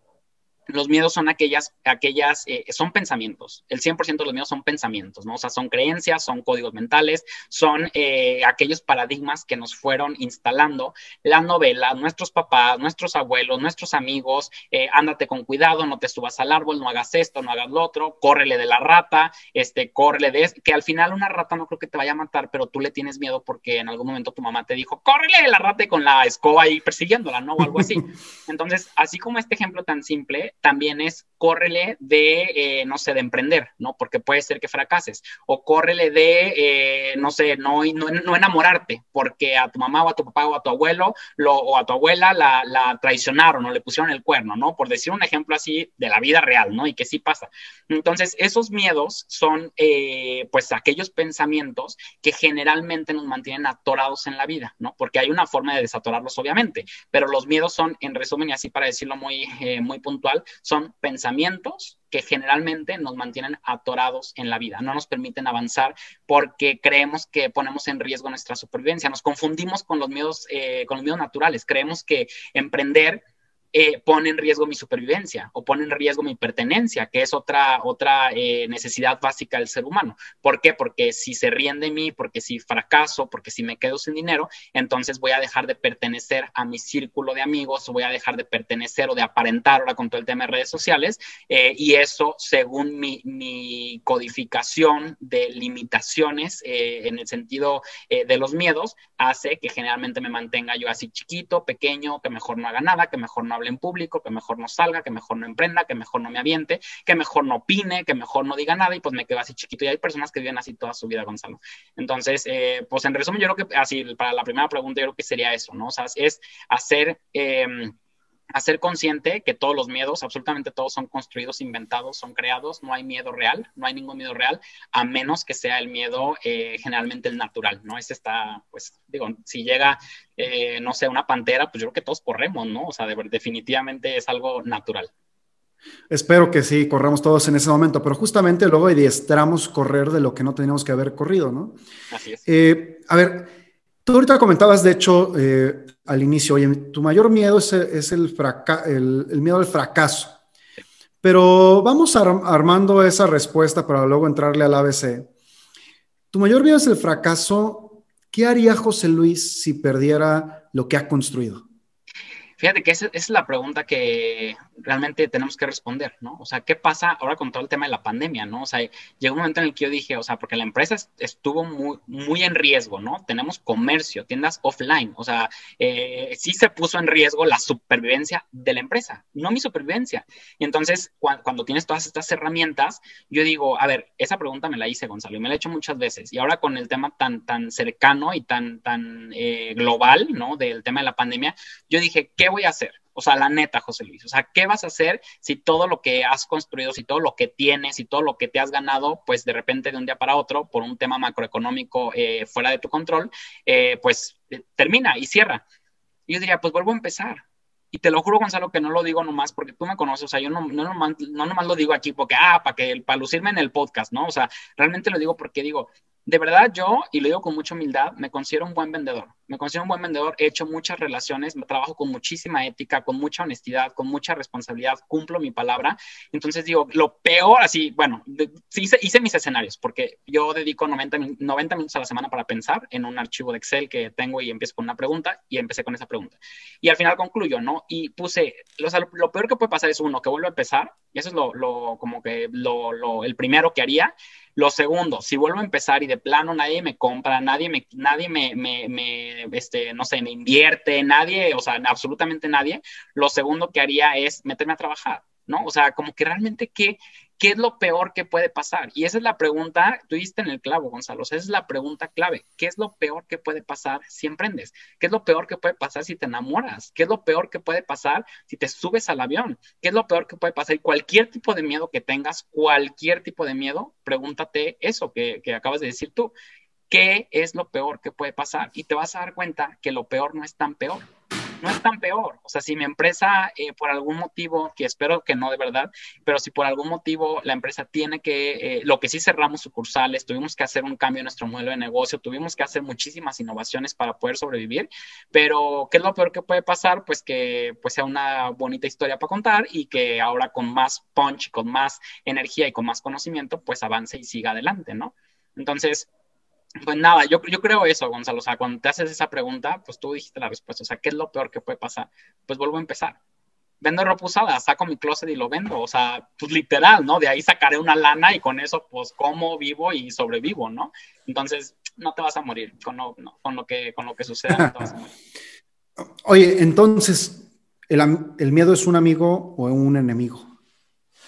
los miedos son aquellas, aquellas, eh, son pensamientos. El 100% de los miedos son pensamientos, ¿no? O sea, son creencias, son códigos mentales, son eh, aquellos paradigmas que nos fueron instalando la novela, nuestros papás, nuestros abuelos, nuestros amigos, eh, ándate con cuidado, no te subas al árbol, no hagas esto, no hagas lo otro, córrele de la rata, este, córrele de, que al final una rata no creo que te vaya a matar, pero tú le tienes miedo porque en algún momento tu mamá te dijo, córrele de la rata con la escoba ahí persiguiéndola, ¿no? O algo así. Entonces, así como este ejemplo tan simple, también es córrele de, eh, no sé, de emprender, ¿no? Porque puede ser que fracases. O córrele de, eh, no sé, no, no, enamorarte, porque a tu mamá o a tu papá o a tu abuelo lo, o a tu abuela la, la, traicionaron o le pusieron el cuerno, ¿no? Por decir un ejemplo así de la vida real, ¿no? Y que sí pasa. Entonces, esos miedos son, eh, pues, aquellos pensamientos que generalmente nos mantienen atorados en la vida, ¿no? Porque hay una forma de desatorarlos, obviamente, pero los miedos son, en resumen, y así para decirlo muy, muy puntual, son pensamientos que generalmente nos mantienen atorados en la vida, no nos permiten avanzar porque creemos que ponemos en riesgo nuestra supervivencia, nos confundimos con los miedos, eh, con los miedos naturales, creemos que emprender eh, pone en riesgo mi supervivencia o pone en riesgo mi pertenencia, que es otra, otra eh, necesidad básica del ser humano. ¿Por qué? Porque si se ríen de mí, porque si fracaso, porque si me quedo sin dinero, entonces voy a dejar de pertenecer a mi círculo de amigos, o voy a dejar de pertenecer o de aparentar ahora con todo el tema de redes sociales. Eh, y eso, según mi, mi codificación de limitaciones en el sentido de los miedos, hace que generalmente me mantenga yo así chiquito, pequeño, que mejor no haga nada, que mejor no en público, que mejor no salga, que mejor no emprenda, que mejor no me aviente, que mejor no opine, que mejor no diga nada y pues me quedo así chiquito. Y hay personas que viven así toda su vida, Gonzalo. Entonces, eh, pues en resumen, yo creo que así, para la primera pregunta, yo creo que sería eso, ¿no? O sea, es hacer... Eh, hacer consciente que todos los miedos, absolutamente todos son construidos, inventados, son creados, no hay miedo real, no hay ningún miedo real, a menos que sea el miedo eh, generalmente el natural, ¿no? Ese está, pues, digo, si llega, eh, no sé, una pantera, pues yo creo que todos corremos, ¿no? O sea, definitivamente es algo natural. Espero que sí, corramos todos en ese momento, pero justamente luego adiestramos correr de lo que no teníamos que haber corrido, ¿no? Así es. Eh, a ver, tú ahorita comentabas, de hecho, al inicio, oye, tu mayor miedo es, el, el, miedo al fracaso. Pero vamos armando esa respuesta para luego entrarle al ABC. Tu mayor miedo es el fracaso. ¿Qué haría José Luis si perdiera lo que ha construido? Fíjate que esa, es la pregunta que realmente tenemos que responder, ¿no? O sea, ¿qué pasa ahora con todo el tema de la pandemia, ¿no? O sea, llegó un momento en el que yo dije, o sea, porque la empresa estuvo muy, muy en riesgo, ¿no? Tenemos comercio, tiendas offline, o sea, eh, sí se puso en riesgo la supervivencia de la empresa, no mi supervivencia. Y entonces, cuando tienes todas estas herramientas, yo digo, a ver, esa pregunta me la hice, Gonzalo, y me la he hecho muchas veces. Y ahora con el tema tan, tan cercano y tan, tan eh, global, ¿no? Del tema de la pandemia, yo dije, ¿qué voy a hacer? O sea, la neta, José Luis. O sea, ¿qué vas a hacer si todo lo que has construido, si todo lo que tienes, si todo lo que te has ganado, pues de repente de un día para otro, por un tema macroeconómico eh, fuera de tu control, eh, pues eh, termina y cierra? yo diría, pues vuelvo a empezar. Y te lo juro, Gonzalo, que no lo digo nomás porque tú me conoces, o sea, yo no, no, nomás, no nomás lo digo aquí porque, ah, para que, para lucirme en el podcast, ¿no? O sea, realmente lo digo porque digo, de verdad yo, y lo digo con mucha humildad, me considero un buen vendedor. Me considero un buen vendedor, he hecho muchas relaciones, trabajo con muchísima ética, con mucha honestidad, con mucha responsabilidad, cumplo mi palabra. Entonces digo, lo peor, así, bueno, hice, hice, mis escenarios, porque yo dedico 90, 90 minutos a la semana para pensar en un archivo de Excel que tengo y empiezo con una pregunta y empecé con esa pregunta. Y al final concluyo, ¿no? Y puse, lo, peor que puede pasar es uno, que vuelva a empezar, y eso es lo, lo como que lo, lo, el primero que haría, lo segundo, si vuelvo a empezar y de plano nadie me compra, nadie me, nadie me, me, me este, no sé, me invierte, nadie, o sea, absolutamente nadie, lo segundo que haría es meterme a trabajar, ¿no? O sea, como que realmente qué, qué es lo peor que puede pasar. Y esa es la pregunta, tú diste en el clavo, Gonzalo, esa es la pregunta clave. ¿Qué es lo peor que puede pasar si emprendes? ¿Qué es lo peor que puede pasar si te enamoras? ¿Qué es lo peor que puede pasar si te subes al avión? ¿Qué es lo peor que puede pasar? Y cualquier tipo de miedo que tengas, cualquier tipo de miedo, pregúntate eso que, que acabas de decir tú. ¿Qué es lo peor que puede pasar? Y te vas a dar cuenta que lo peor no es tan peor no es tan peor. O sea, si mi empresa, eh, por algún motivo, que espero que no de verdad, pero si por algún motivo la empresa tiene que, eh, lo que sí cerramos sucursales, tuvimos que hacer un cambio en nuestro modelo de negocio, tuvimos que hacer muchísimas innovaciones para poder sobrevivir, pero ¿qué es lo peor que puede pasar? Pues que pues sea una bonita historia para contar y que ahora con más punch, con más energía y con más conocimiento, pues avance y siga adelante, ¿no? Entonces, pues nada, yo, yo creo eso, Gonzalo. O sea, cuando te haces esa pregunta, pues tú dijiste la respuesta. O sea, ¿qué es lo peor que puede pasar? Pues vuelvo a empezar. Vendo ropa usada, saco mi closet y lo vendo. O sea, pues literal, ¿no? De ahí sacaré una lana y con eso, pues, como, vivo y sobrevivo, ¿no? Entonces, no te vas a morir con lo, con lo, que, con lo que suceda. No te vas a morir. Oye, entonces, ¿el, ¿el miedo es un amigo o un enemigo?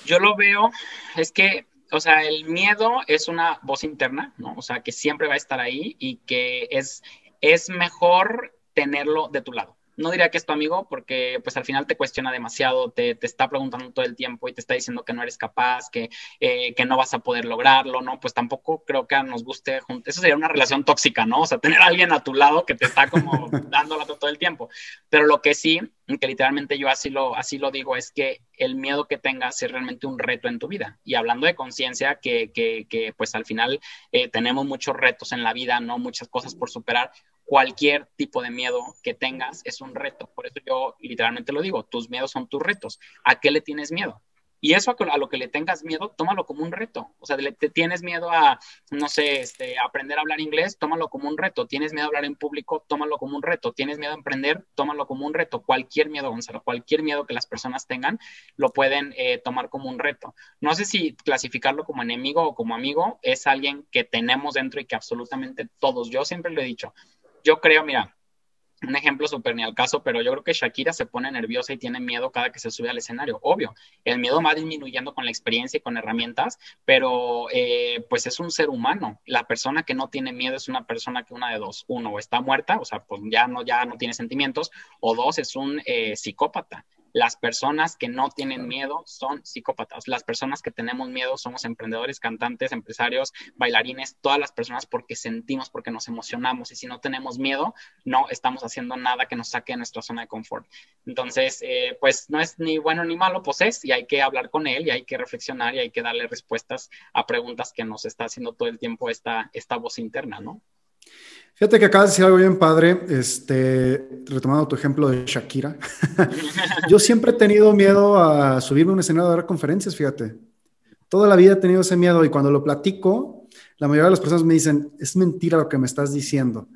Yo lo veo, es que o sea, el miedo es una voz interna, ¿no? O sea, que siempre va a estar ahí y que es, es mejor tenerlo de tu lado no diría que es tu amigo porque pues al final te cuestiona demasiado, te, está preguntando todo el tiempo y te está diciendo que no eres capaz, que, eh, que no vas a poder lograrlo, ¿no? Pues tampoco creo que nos guste, eso sería una relación tóxica, ¿no? O sea, tener a alguien a tu lado que te está como dando todo el tiempo. Pero lo que sí, que literalmente yo así lo, así lo digo, es que el miedo que tengas es realmente un reto en tu vida. Y hablando de conciencia, que, que, que, pues al final eh, tenemos muchos retos en la vida, ¿no? Muchas cosas por superar cualquier tipo de miedo que tengas es un reto. Por eso yo literalmente lo digo, tus miedos son tus retos. ¿A qué le tienes miedo? Y eso a, lo que le tengas miedo, tómalo como un reto. O sea, te tienes miedo a, no sé, este, aprender a hablar inglés, tómalo como un reto. Tienes miedo a hablar en público, tómalo como un reto. Tienes miedo a emprender, tómalo como un reto. Cualquier miedo, Gonzalo, cualquier miedo que las personas tengan, lo pueden eh, tomar como un reto. No sé si clasificarlo como enemigo o como amigo, es alguien que tenemos dentro y que absolutamente todos, yo siempre lo he dicho, yo creo, mira, un ejemplo súper ni al caso, pero yo creo que Shakira se pone nerviosa y tiene miedo cada que se sube al escenario. Obvio, el miedo va disminuyendo con la experiencia y con herramientas, pero eh, pues es un ser humano. La persona que no tiene miedo es una persona que una de dos, uno, está muerta, o sea, pues ya no, ya no tiene sentimientos, o dos, es un eh, psicópata. Las personas que no tienen miedo son psicópatas. Las personas que tenemos miedo somos emprendedores, cantantes, empresarios, bailarines, todas las personas porque sentimos, porque nos emocionamos. Y si no tenemos miedo, no estamos haciendo nada que nos saque de nuestra zona de confort. Entonces, eh, pues no es ni bueno ni malo, pues es, y hay que hablar con él y hay que reflexionar y hay que darle respuestas a preguntas que nos está haciendo todo el tiempo esta, esta voz interna, ¿no? Fíjate que acabas de decir algo bien padre, este, retomando tu ejemplo de Shakira. Yo siempre he tenido miedo a subirme a un escenario a dar conferencias, fíjate. Toda la vida he tenido ese miedo y cuando lo platico, la mayoría de las personas me dicen, es mentira lo que me estás diciendo.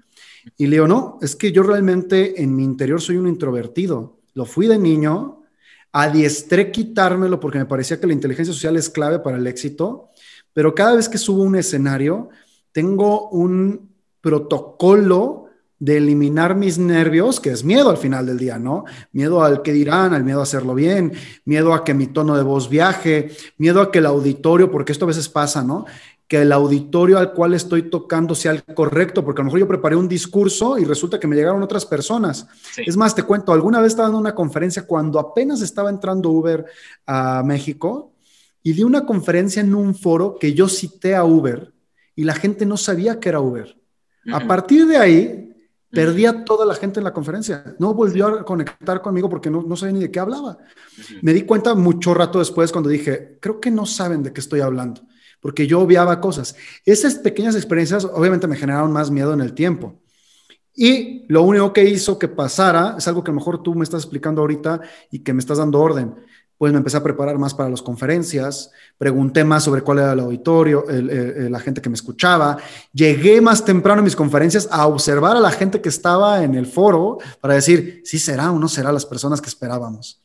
Y le digo, no, es que yo realmente en mi interior soy un introvertido. Lo fui de niño, adiestré quitármelo porque me parecía que la inteligencia social es clave para el éxito, pero cada vez que subo un escenario, tengo un protocolo de eliminar mis nervios, que es miedo al final del día, ¿no? Miedo al que dirán, al miedo a hacerlo bien, miedo a que mi tono de voz viaje, miedo a que el auditorio, porque esto a veces pasa, ¿no? Que el auditorio al cual estoy tocando sea el correcto, porque a lo mejor yo preparé un discurso y resulta que me llegaron otras personas. Es más, te cuento, alguna vez estaba dando una conferencia cuando apenas estaba entrando Uber a México y di una conferencia en un foro que yo cité a Uber y la gente no sabía que era Uber. A partir de ahí, perdí a toda la gente en la conferencia. No volvió a conectar conmigo porque no, no sabía ni de qué hablaba. Me di cuenta mucho rato después cuando dije, creo que no saben de qué estoy hablando, porque yo obviaba cosas. Esas pequeñas experiencias obviamente me generaron más miedo en el tiempo. Y lo único que hizo que pasara es algo que a lo mejor tú me estás explicando ahorita y que me estás dando orden pues me empecé a preparar más para las conferencias, pregunté más sobre cuál era el auditorio, la gente que me escuchaba, llegué más temprano en mis conferencias a observar a la gente que estaba en el foro para decir si será o no será las personas que esperábamos.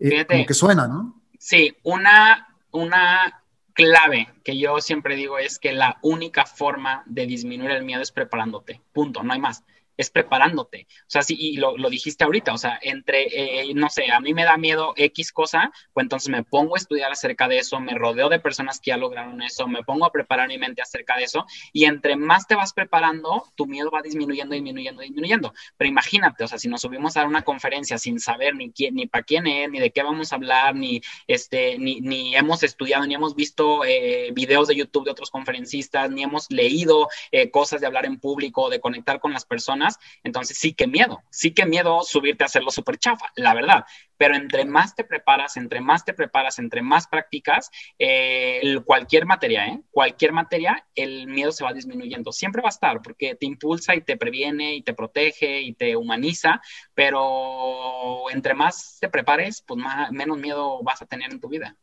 Eh, como que suena, ¿no? Sí, una, una clave que yo siempre digo es que la única forma de disminuir el miedo es preparándote, punto, no hay más es preparándote. O sea, sí, y lo, dijiste ahorita, o sea, entre, eh, no sé, a mí me da miedo X cosa, pues entonces me pongo a estudiar acerca de eso, me rodeo de personas que ya lograron eso, me pongo a preparar mi mente acerca de eso, y entre más te vas preparando, tu miedo va disminuyendo, disminuyendo, disminuyendo. Pero imagínate, o sea, si nos subimos a una conferencia sin saber ni quién, ni para quién es, ni de qué vamos a hablar, ni, este, ni, ni hemos estudiado, ni hemos visto eh, videos de YouTube de otros conferencistas, ni hemos leído eh, cosas de hablar en público, de conectar con las personas, entonces sí que miedo, sí que miedo subirte a hacerlo súper chafa, la verdad. Pero entre más te preparas, entre más te preparas, entre más practicas, eh, cualquier materia, ¿eh? cualquier materia, el miedo se va disminuyendo. Siempre va a estar porque te impulsa y te previene y te protege y te humaniza, pero entre más te prepares, pues menos miedo vas a tener en tu vida.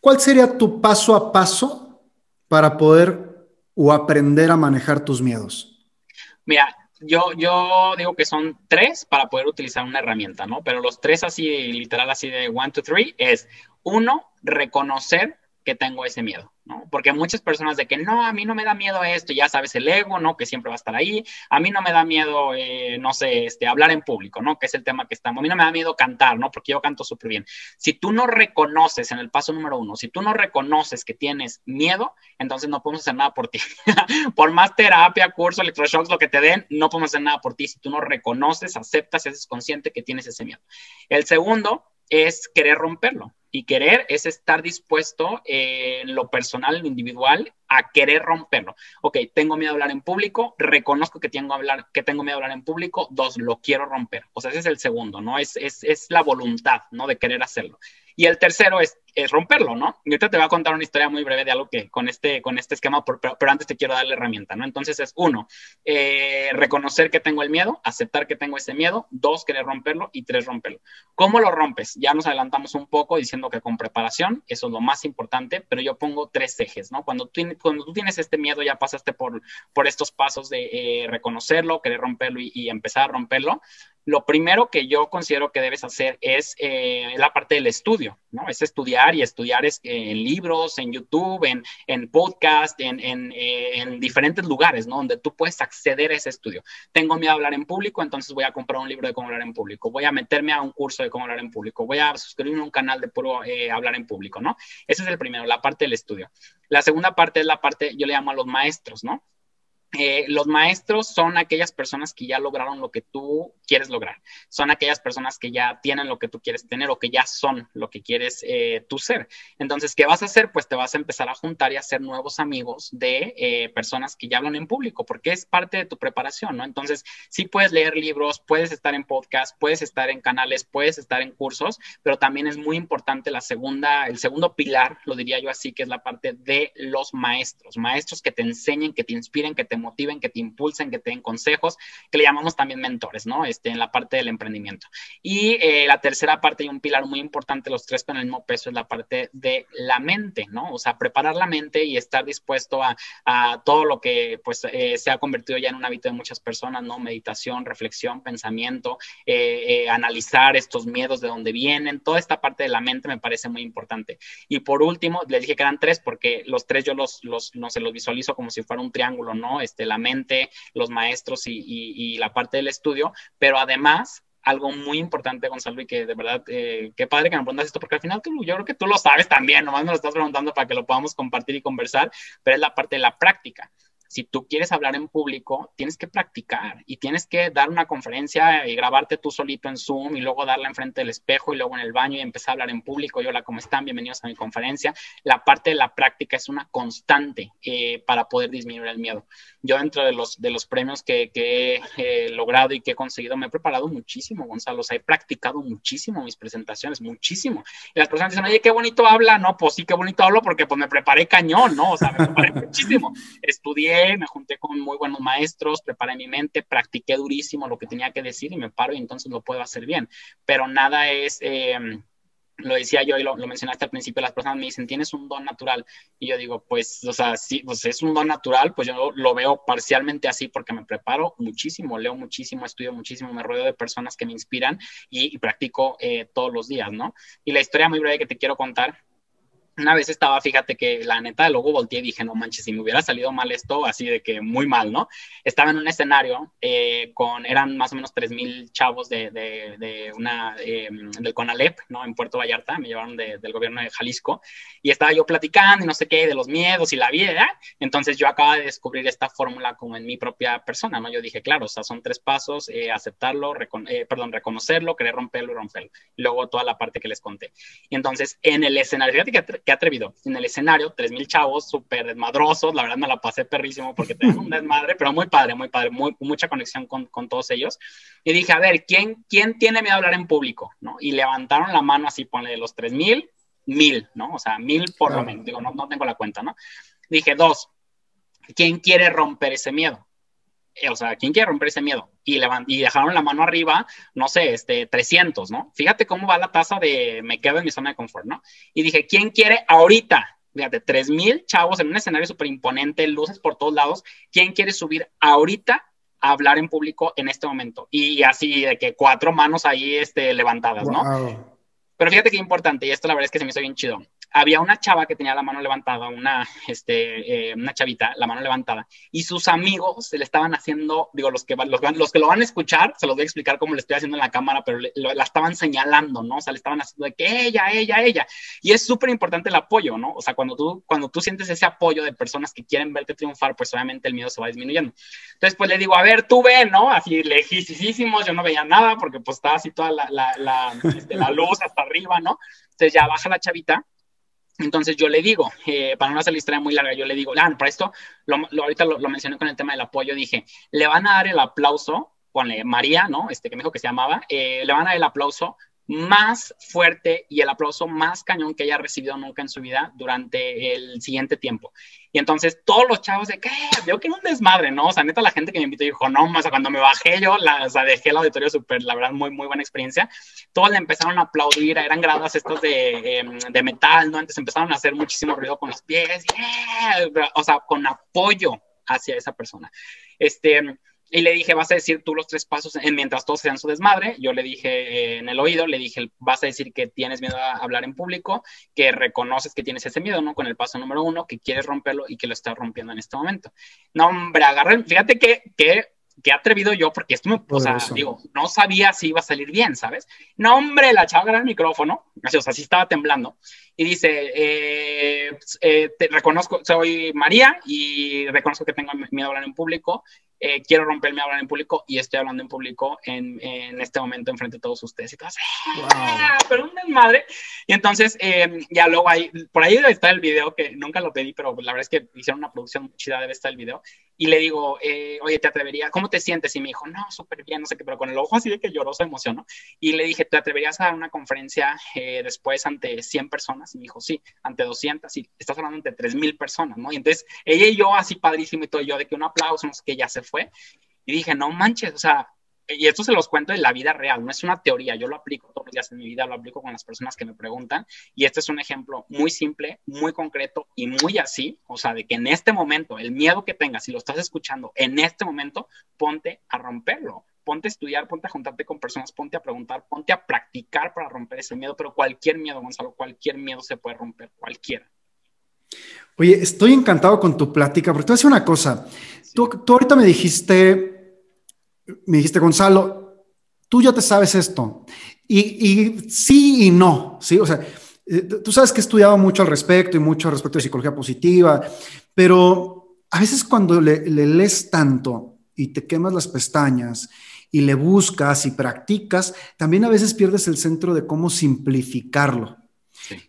¿Cuál sería tu paso a paso para poder o aprender a manejar tus miedos? Mira, yo, yo digo que son tres para poder utilizar una herramienta, ¿no? Pero los tres así, literal, así de one, two, three, es uno, reconocer que tengo ese miedo. Porque muchas personas de que no, a mí no me da miedo esto, ya sabes, el ego, ¿no? Que siempre va a estar ahí. A mí no me da miedo, eh, no sé, este, hablar en público, ¿no? Que es el tema que estamos. A mí no me da miedo cantar, ¿no? Porque yo canto súper bien. Si tú no reconoces en el paso número uno, si tú no reconoces que tienes miedo, entonces no podemos hacer nada por ti. por más terapia, curso, electroshocks, lo que te den, no podemos hacer nada por ti si tú no reconoces, aceptas y haces consciente que tienes ese miedo. El segundo es querer romperlo. Y querer es estar dispuesto en lo personal, en lo individual, a querer romperlo. Ok, tengo miedo a hablar en público, reconozco que tengo, hablar, que tengo miedo a hablar en público, dos, lo quiero romper. O sea, ese es el segundo, ¿no? Es, es, es la voluntad, ¿no? De querer hacerlo. Y el tercero es, es, romperlo, ¿no? Y ahorita te voy a contar una historia muy breve de algo que con este, con este esquema, pero, pero antes te quiero dar la herramienta, ¿no? Entonces es uno, eh, reconocer que tengo el miedo, aceptar que tengo ese miedo, dos, querer romperlo y tres, romperlo. ¿Cómo lo rompes? Ya nos adelantamos un poco diciendo que con preparación, eso es lo más importante, pero yo pongo tres ejes, ¿no? Cuando tú, cuando tú tienes este miedo, ya pasaste por, por estos pasos de eh, reconocerlo, querer romperlo y, empezar a romperlo lo primero que yo considero que debes hacer es eh, la parte del estudio, ¿no? Es estudiar y estudiar es, en libros, en YouTube, en, en podcast, en, en, eh, en, diferentes lugares, ¿no? Donde tú puedes acceder a ese estudio. Tengo miedo a hablar en público, entonces voy a comprar un libro de cómo hablar en público, voy a meterme a un curso de cómo hablar en público, voy a suscribirme a un canal de puro eh, hablar en público, ¿no? Ese es el primero, la parte del estudio. La segunda parte es la parte, yo le llamo a los maestros, ¿no? Eh, los maestros son aquellas personas que ya lograron lo que tú quieres lograr. Son aquellas personas que ya tienen lo que tú quieres tener o que ya son lo que quieres eh, tú ser. Entonces, ¿qué vas a hacer? Pues te vas a empezar a juntar y a hacer nuevos amigos de eh, personas que ya hablan en público, porque es parte de tu preparación, ¿no? Entonces, sí puedes leer libros, puedes estar en podcast, puedes estar en canales, puedes estar en cursos, pero también es muy importante la segunda, el segundo pilar, lo diría yo así, que es la parte de los maestros. Maestros que te enseñen, que te inspiren, que te motiven, que te impulsen, que te den consejos, que le llamamos también mentores, ¿no? Este, en la parte del emprendimiento. Y eh, la tercera parte y un pilar muy importante, los tres con el mismo peso, es la parte de la mente, ¿no? O sea, preparar la mente y estar dispuesto a, a todo lo que pues eh, se ha convertido ya en un hábito de muchas personas, ¿no? Meditación, reflexión, pensamiento, eh, analizar estos miedos de dónde vienen, toda esta parte de la mente me parece muy importante. Y por último, les dije que eran tres porque los tres yo los, los no se los visualizo como si fuera un triángulo, ¿no? Este, la mente, los maestros y, la parte del estudio, pero además algo muy importante, Gonzalo, y que de verdad, eh, qué padre que me preguntas esto, porque al final yo creo que tú lo sabes también, nomás me lo estás preguntando para que lo podamos compartir y conversar, pero es la parte de la práctica si tú quieres hablar en público, tienes que practicar y tienes que dar una conferencia y grabarte tú solito en Zoom y luego darla enfrente del espejo y luego en el baño y empezar a hablar en público. Y hola, ¿cómo están? Bienvenidos a mi conferencia. La parte de la práctica es una constante eh, para poder disminuir el miedo. Yo dentro de los, de los premios que, que he eh, logrado y que he conseguido, me he preparado muchísimo, Gonzalo. O sea, he practicado muchísimo mis presentaciones, muchísimo. Y las personas dicen, oye, qué bonito habla. No, pues sí, qué bonito hablo porque pues me preparé cañón, ¿no? O sea, me preparé muchísimo. Estudié me junté con muy buenos maestros, preparé mi mente, practiqué durísimo lo que tenía que decir y me paro y entonces lo puedo hacer bien. Pero nada es... Em, lo decía yo y lo, mencionaste al principio, las personas me dicen, tienes un don natural. Y yo digo, pues, o sea, sí, pues es un don natural, pues yo lo veo parcialmente así porque me preparo muchísimo, leo muchísimo, estudio muchísimo, me rodeo de personas que me inspiran y, practico eh, todos los días, ¿no? Y la historia muy breve que te quiero contar una vez estaba, fíjate que la neta, luego volteé y dije, no manches, si me hubiera salido mal esto, así de que muy mal, ¿no? Estaba en un escenario eh, con, eran más o menos 3.000 chavos de, de, de una, eh, del CONALEP, ¿no? En Puerto Vallarta, me llevaron del gobierno de Jalisco, y estaba yo platicando y no sé qué, de los miedos y la vida, entonces yo acaba de descubrir esta fórmula como en mi propia persona, ¿no? Yo dije, claro, o sea, son tres pasos, eh, aceptarlo, perdón, reconocerlo, querer romperlo y romperlo, y luego toda la parte que les conté. Y entonces, en el escenario, fíjate que atrevido. En el escenario, 3.000 chavos súper desmadrosos, la verdad me la pasé perrísimo porque tengo un desmadre, pero muy padre, muy padre, muy, mucha conexión con, con, todos ellos. Y dije, a ver, ¿quién, ¿quién tiene miedo a hablar en público? ¿no? Y levantaron la mano así, ponle de los 3.000, mil, ¿no? O sea, mil por lo menos, digo, no, no tengo la cuenta, ¿no? Dije, dos, ¿quién quiere romper ese miedo? Eh, o sea, ¿quién quiere romper ese miedo? Y, y dejaron la mano arriba, no sé, este, 300, ¿no? Fíjate cómo va la tasa de me quedo en mi zona de confort, ¿no? Y dije, ¿quién quiere ahorita? Fíjate, 3000 chavos en un escenario súper imponente, luces por todos lados. ¿Quién quiere subir ahorita a hablar en público en este momento? Y así de que cuatro manos ahí este, levantadas, ¿no? Pero fíjate qué importante, y esto la verdad es que se me hizo bien chido había una chava que tenía la mano levantada, una, este, eh, una chavita, la mano levantada, y sus amigos se le estaban haciendo, digo, los que, los, los, que lo van a escuchar, se los voy a explicar cómo le estoy haciendo en la cámara, pero la estaban señalando, ¿no? O sea, le estaban haciendo de que ella, ella, ella. Y es súper importante el apoyo, ¿no? O sea, cuando tú, cuando tú sientes ese apoyo de personas que quieren verte triunfar, pues obviamente el miedo se va disminuyendo. Entonces, pues le digo, a ver, tú ve, ¿no? Así lejísimos, yo no veía nada porque pues estaba así toda la, la, la, este, la luz hasta arriba, ¿no? Entonces ya baja la chavita entonces yo le digo, eh, para no hacer la historia muy larga, yo le digo, ah, para esto, lo, ahorita lo, mencioné con el tema del apoyo, dije, le van a dar el aplauso, ponle María, ¿no? Este que me dijo que se llamaba, eh, le van a dar el aplauso más fuerte y el aplauso más cañón que haya recibido nunca en su vida durante el siguiente tiempo. Y entonces todos los chavos de que veo que un desmadre, ¿no? O sea, neta, la gente que me invitó dijo, no, o sea, cuando me bajé yo, la, o sea, dejé el auditorio súper, la verdad, muy, muy buena experiencia. Todos le empezaron a aplaudir, eran gradas estos de, em, de metal, ¿no? Entonces empezaron a hacer muchísimo ruido con los pies, o sea, con apoyo hacia esa persona. Este, y le dije, vas a decir tú los tres pasos mientras todos sean su desmadre. Yo le dije eh, en el oído, le dije, vas a decir que tienes miedo a hablar en público, que reconoces que tienes ese miedo, ¿no? Con el paso número uno, que quieres romperlo y que lo estás rompiendo en este momento. No, hombre, agarren, fíjate que, que que atrevido yo, porque esto me, o sea, digo, no sabía si iba a salir bien, ¿sabes? No, hombre, la chava agarra el micrófono, o sea, sí estaba temblando, y dice, eh, eh, te reconozco, soy María y reconozco que tengo miedo a hablar en público, eh, quiero romperme a hablar en público y estoy hablando en público en, en este momento enfrente de todos ustedes y todas, ¡Ah! pero un desmadre. Y entonces, eh, ya luego ahí, por ahí debe estar el video que nunca lo pedí, pero la verdad es que hicieron una producción muy chida, debe estar el video. Y le digo, eh, oye, ¿te atreverías? ¿Cómo te sientes? Y me dijo, no, súper bien, no sé qué, pero con el ojo así de que lloró, se emocionó. Y le dije, ¿te atreverías a dar una conferencia después ante 100 personas? Y me dijo, sí, ante 200, y estás hablando ante 3000 personas, ¿no? Y entonces ella y yo, así padrísimo y todo, yo de que un aplauso, no sé qué, ya se fue. Y dije, no manches, o sea, y esto se los cuento de la vida real, no es una teoría, yo lo aplico todos los días en mi vida, lo aplico con las personas que me preguntan, y este es un ejemplo muy simple, muy concreto y muy así, o sea, de que en este momento, el miedo que tengas, si lo estás escuchando en este momento, ponte a romperlo, ponte a estudiar, ponte a juntarte con personas, ponte a preguntar, ponte a practicar para romper ese miedo, pero cualquier miedo, Gonzalo, cualquier miedo se puede romper, cualquiera. Oye, estoy encantado con tu plática, porque te voy a decir una cosa. Tú, ahorita me dijiste, me dijiste, Gonzalo, tú ya te sabes esto. Y, sí y no, ¿sí? O sea, eh, tú sabes que he estudiado mucho al respecto y mucho al respecto de psicología positiva, pero a veces cuando le, lees tanto y te quemas las pestañas y le buscas y practicas, también a veces pierdes el centro de cómo simplificarlo.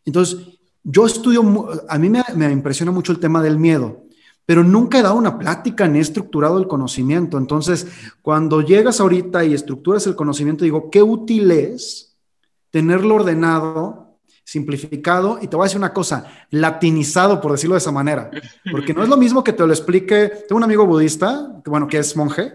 Entonces, yo estudio, a mí me, impresiona mucho el tema del miedo, pero nunca he dado una plática ni he estructurado el conocimiento. Entonces, cuando llegas ahorita y estructuras el conocimiento, digo, qué útil es tenerlo ordenado, simplificado, y te voy a decir una cosa, latinizado, por decirlo de esa manera, porque no es lo mismo que te lo explique, tengo un amigo budista, bueno, que es monje,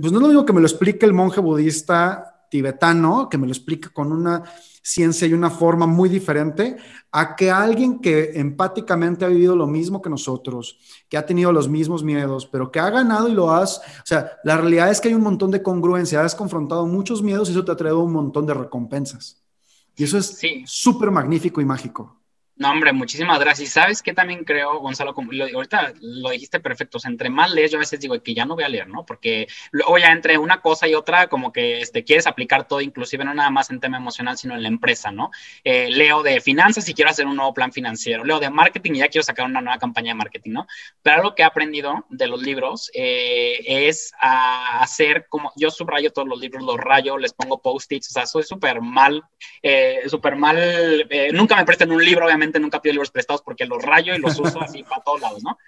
pues no es lo mismo que me lo explique el monje budista tibetano, que me lo explique con una ciencia y una forma muy diferente a que alguien que empáticamente ha vivido lo mismo que nosotros, que ha tenido los mismos miedos, pero que ha ganado y lo has, o sea, la realidad es que hay un montón de congruencia, has confrontado muchos miedos y eso te ha traído un montón de recompensas. Y eso es súper magnífico y mágico. No, hombre, muchísimas gracias. Sabes qué también creo, Gonzalo, ahorita lo dijiste perfecto, entre más lees, yo a veces digo que ya no voy a leer, ¿no? Porque luego ya entre una cosa y otra, como que este, quieres aplicar todo, inclusive no nada más en tema emocional, sino en la empresa, ¿no? Eh, leo de finanzas y quiero hacer un nuevo plan financiero, leo de marketing y ya quiero sacar una nueva campaña de marketing, ¿no? Pero algo que he aprendido de los libros eh, es a hacer como, yo subrayo todos los libros, los rayo, les pongo post-its, o sea, soy súper mal, eh, súper mal, nunca me presten un libro, obviamente nunca pido libros prestados porque los rayo y los uso así para todos lados, ¿no?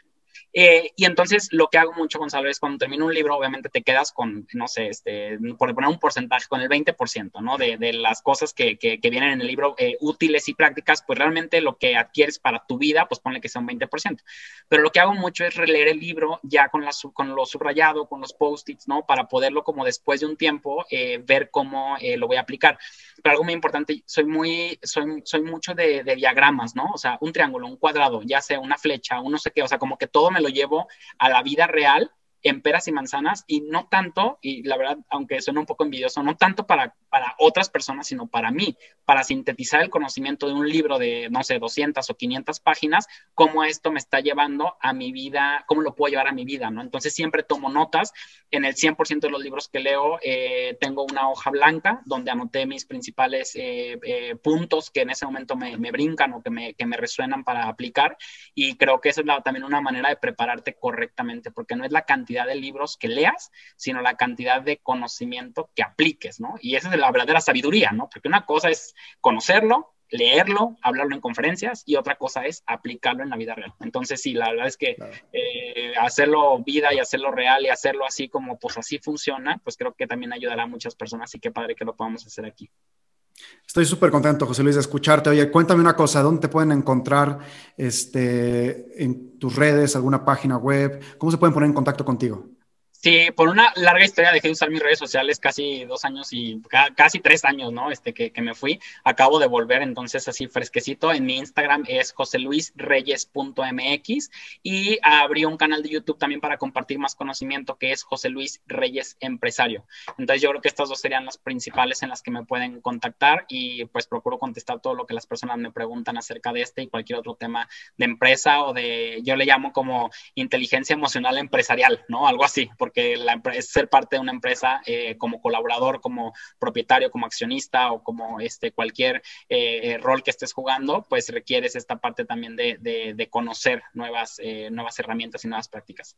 Eh, y entonces lo que hago mucho, Gonzalo, es cuando termino un libro, obviamente te quedas con, no sé, este, por poner un porcentaje, con el 20%, ¿no? De, de las cosas que, que, vienen en el libro eh, útiles y prácticas, pues realmente lo que adquieres para tu vida, pues ponle que sea un 20%. Pero lo que hago mucho es releer el libro ya con, la, con lo subrayado, con los post-its, ¿no? Para poderlo como después de un tiempo eh, ver cómo lo voy a aplicar. Pero algo muy importante, soy muy, soy, soy mucho de, de diagramas, ¿no? O sea, un triángulo, un cuadrado, ya sea una flecha, un no sé qué, o sea, como que todo me lo llevo a la vida real en peras y manzanas y no tanto, y la verdad, aunque suena un poco envidioso, no tanto para, para otras personas, sino para mí, para sintetizar el conocimiento de un libro de, no sé, 200 o 500 páginas, cómo esto me está llevando a mi vida, cómo lo puedo llevar a mi vida, ¿no? Entonces siempre tomo notas. En el 100% de los libros que leo, eh, tengo una hoja blanca donde anoté mis principales eh, eh, puntos que en ese momento me, me brincan o que me, que me, resuenan para aplicar. Y creo que esa es también una manera de prepararte correctamente, porque no es la cantidad de libros que leas, sino la cantidad de conocimiento que apliques, ¿no? Y esa es la verdadera sabiduría, ¿no? Porque una cosa es conocerlo, leerlo, hablarlo en conferencias y otra cosa es aplicarlo en la vida real. Entonces, sí, la verdad es que eh, hacerlo vida y hacerlo real y hacerlo así como pues así funciona, pues creo que también ayudará a muchas personas y qué padre que lo podamos hacer aquí. Estoy súper contento, José Luis, de escucharte. Oye, cuéntame una cosa, ¿dónde te pueden encontrar este, en tus redes, alguna página web? ¿Cómo se pueden poner en contacto contigo? Sí, por una larga historia dejé de usar mis redes sociales casi dos años y casi tres años, ¿no? Este que, que, me fui. Acabo de volver, entonces así fresquecito. En mi Instagram es joseluisreyes.mx y abrí un canal de YouTube también para compartir más conocimiento que es José Luis Reyes Empresario. Entonces yo creo que estas dos serían las principales en las que me pueden contactar y pues procuro contestar todo lo que las personas me preguntan acerca de este y cualquier otro tema de empresa o de, yo le llamo como inteligencia emocional empresarial, ¿no? Algo así, porque es ser parte de una empresa eh, como colaborador, como propietario, como accionista o como este, cualquier eh, rol que estés jugando, pues requieres esta parte también de, de, conocer nuevas, eh, nuevas herramientas y nuevas prácticas.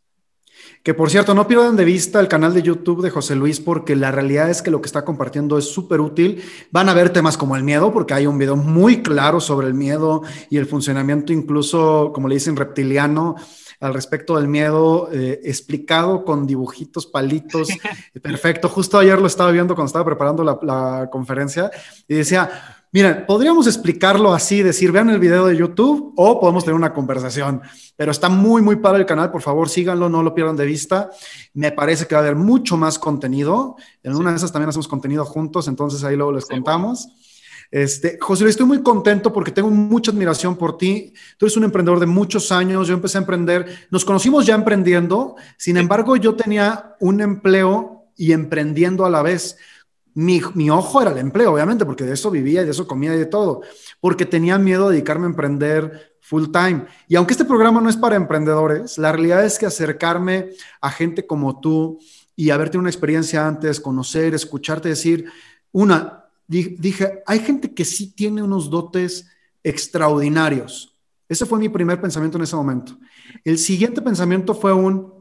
Que por cierto, no pierdan de vista el canal de YouTube de José Luis porque la realidad es que lo que está compartiendo es súper útil. Van a ver temas como el miedo, porque hay un video muy claro sobre el miedo y el funcionamiento incluso, como le dicen, reptiliano al respecto del miedo, eh, explicado con dibujitos, palitos. Perfecto. Justo ayer lo estaba viendo cuando estaba preparando la, la conferencia y decía, Miren, podríamos explicarlo así, decir, vean el video de YouTube o podemos tener una conversación, pero está muy, muy padre el canal, por favor síganlo, no lo pierdan de vista. Me parece que va a haber mucho más contenido. En una de esas también hacemos contenido juntos, entonces ahí luego les contamos. Este, José, estoy muy contento porque tengo mucha admiración por ti. Tú eres un emprendedor de muchos años. Yo empecé a emprender, nos conocimos ya emprendiendo. Sin embargo, yo tenía un empleo y emprendiendo a la vez. Mi, mi, ojo era el empleo, obviamente, porque de eso vivía y de eso comía y de todo, porque tenía miedo de dedicarme a emprender full time. Y aunque este programa no es para emprendedores, la realidad es que acercarme a gente como tú y haberte una experiencia antes, conocer, escucharte decir, una, dije, hay gente que sí tiene unos dotes extraordinarios. Ese fue mi primer pensamiento en ese momento. El siguiente pensamiento fue un,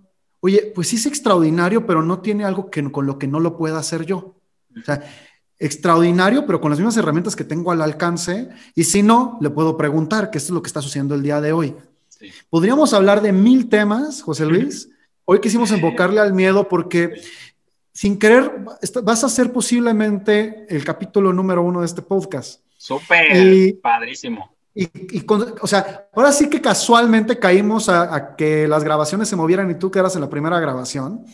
oye, pues sí es extraordinario, pero no tiene algo que, con lo que no lo pueda hacer yo. O sea, extraordinario, pero con las mismas herramientas que tengo al alcance. Y si no, le puedo preguntar, que esto es lo que está sucediendo el día de hoy. Podríamos hablar de mil temas, José Luis. Hoy quisimos invocarle al miedo porque sin querer, vas a ser posiblemente el capítulo número uno de este podcast. Súper, padrísimo. Y, o sea, ahora sí que casualmente caímos a, que las grabaciones se movieran y tú quedas en la primera grabación.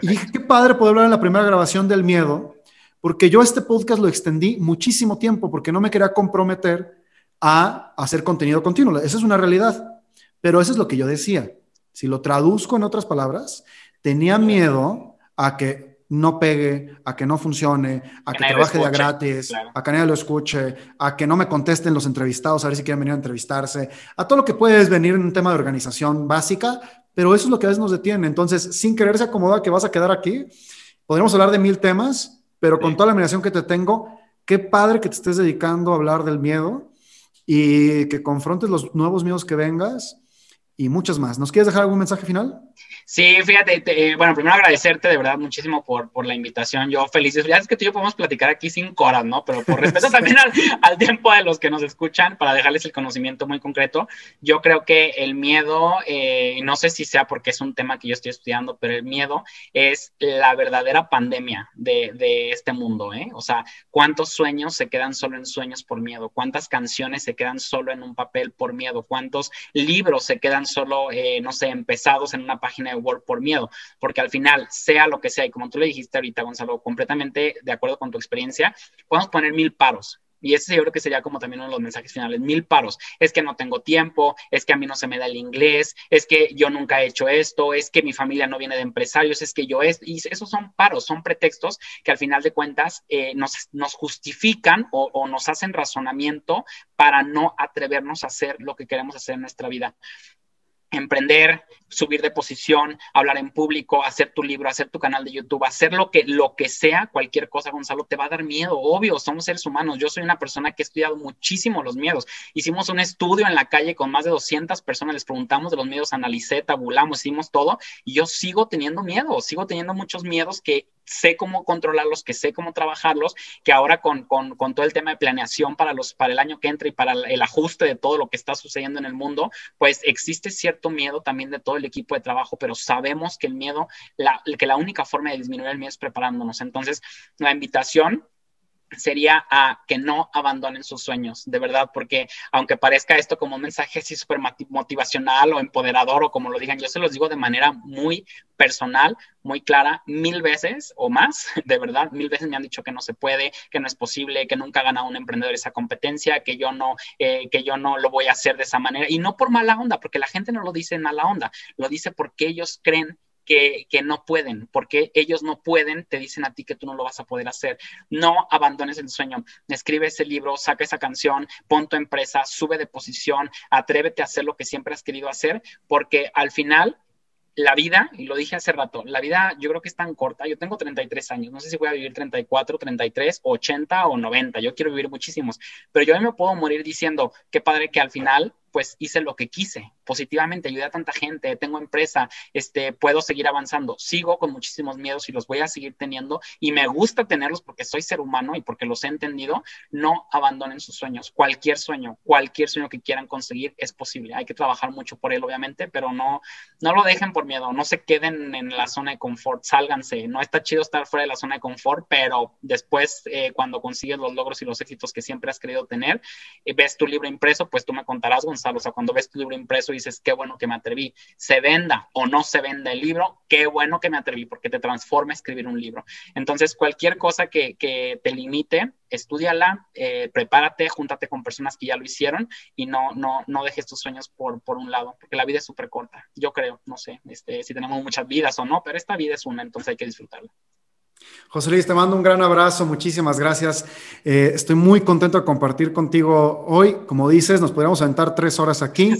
y dije, qué padre poder hablar en la primera grabación del miedo, porque yo este podcast lo extendí muchísimo tiempo porque no me quería comprometer a hacer contenido continuo. Esa es una realidad, pero eso es lo que yo decía. Si lo traduzco en otras palabras, tenía miedo a que no pegue, a que no funcione, a que, trabaje de gratis, a que nadie lo escuche, a que no me contesten los entrevistados a ver si quieren venir a entrevistarse, a todo lo que puedes venir en un tema de organización básica, pero eso es lo que a veces nos detiene. Entonces, sin quererse acomodar que vas a quedar aquí, podríamos hablar de mil temas, pero con toda la admiración que te tengo, qué padre que te estés dedicando a hablar del miedo y que confrontes los nuevos miedos que vengas y muchas más. ¿Nos quieres dejar algún mensaje final? Sí, fíjate, eh, bueno, primero agradecerte de verdad muchísimo por, por la invitación. Yo feliz. Ya es que tú y yo podemos platicar aquí sin horas, ¿no? Pero por respeto también al, tiempo de los que nos escuchan, para dejarles el conocimiento muy concreto, yo creo que el miedo, eh, no sé si sea porque es un tema que yo estoy estudiando, pero el miedo es la verdadera pandemia de, de este mundo, ¿eh? O sea, ¿cuántos sueños se quedan solo en sueños por miedo? ¿Cuántas canciones se quedan solo en un papel por miedo? ¿Cuántos libros se quedan solo, eh, no sé, empezados en una página de Word por miedo, porque al final, sea lo que sea, y como tú le dijiste ahorita, Gonzalo, completamente de acuerdo con tu experiencia, podemos poner mil paros, y ese yo creo que sería como también uno de los mensajes finales, mil paros. Es que no tengo tiempo, es que a mí no se me da el inglés, es que yo nunca he hecho esto, es que mi familia no viene de empresarios, es que yo es, y esos son paros, son pretextos que al final de cuentas eh, nos, nos, justifican o, o nos hacen razonamiento para no atrevernos a hacer lo que queremos hacer en nuestra vida emprender, subir de posición, hablar en público, hacer tu libro, hacer tu canal de YouTube, hacer lo que, lo que sea, cualquier cosa, Gonzalo, te va a dar miedo, obvio, somos seres humanos. Yo soy una persona que he estudiado muchísimo los miedos. Hicimos un estudio en la calle con más de 200 personas, les preguntamos de los miedos, analicé, tabulamos, hicimos todo, y yo sigo teniendo miedo, sigo teniendo muchos miedos que sé cómo controlarlos, que sé cómo trabajarlos, que ahora con, con, con, todo el tema de planeación para, los, para el año que entra y para el ajuste de todo lo que está sucediendo en el mundo, pues existe cierto miedo también de todo el equipo de trabajo, pero sabemos que el miedo, la, que la única forma de disminuir el miedo es preparándonos. Entonces, la invitación sería a que no abandonen sus sueños, de verdad, porque aunque parezca esto como un mensaje así súper motivacional o empoderador o como lo digan, yo se los digo de manera muy personal, muy clara, mil veces o más, de verdad, mil veces me han dicho que no se puede, que no es posible, que nunca ha ganado un emprendedor esa competencia, que yo no, eh, que yo no lo voy a hacer de esa manera, y no por mala onda, porque la gente no lo dice en mala onda, lo dice porque ellos creen que, no pueden, porque ellos no pueden, te dicen a ti que tú no lo vas a poder hacer. No abandones el sueño, escribe ese libro, saca esa canción, pon tu empresa, sube de posición, atrévete a hacer lo que siempre has querido hacer, porque al final la vida, y lo dije hace rato, la vida yo creo que es tan corta, yo tengo 33 años, no sé si voy a vivir 34, 33, 80 o 90, yo quiero vivir muchísimos, pero yo me puedo morir diciendo, qué padre que al final pues hice lo que quise, positivamente, ayudé a tanta gente, tengo empresa, este, puedo seguir avanzando. Sigo con muchísimos miedos y los voy a seguir teniendo y me gusta tenerlos porque soy ser humano y porque los he entendido. No abandonen sus sueños. Cualquier sueño, cualquier sueño que quieran conseguir es posible. Hay que trabajar mucho por él, obviamente, pero no, no lo dejen por miedo. No se queden en la zona de confort. Sálganse. No está chido estar fuera de la zona de confort, pero después, eh, cuando consigues los logros y los éxitos que siempre has querido tener, y ves tu libro impreso, pues tú me contarás, o sea, cuando ves tu libro impreso dices, qué bueno que me atreví, se venda o no se venda el libro, qué bueno que me atreví porque te transforma escribir un libro. Entonces, cualquier cosa que, te limite, estudiala, eh, prepárate, júntate con personas que ya lo hicieron y no, no, no dejes tus sueños por, por un lado, porque la vida es súper corta. Yo creo, no sé este, si tenemos muchas vidas o no, pero esta vida es una, entonces hay que disfrutarla. José Luis, te mando un gran abrazo, muchísimas gracias. Eh, estoy muy contento de compartir contigo hoy. Como dices, nos podríamos aventar tres horas aquí,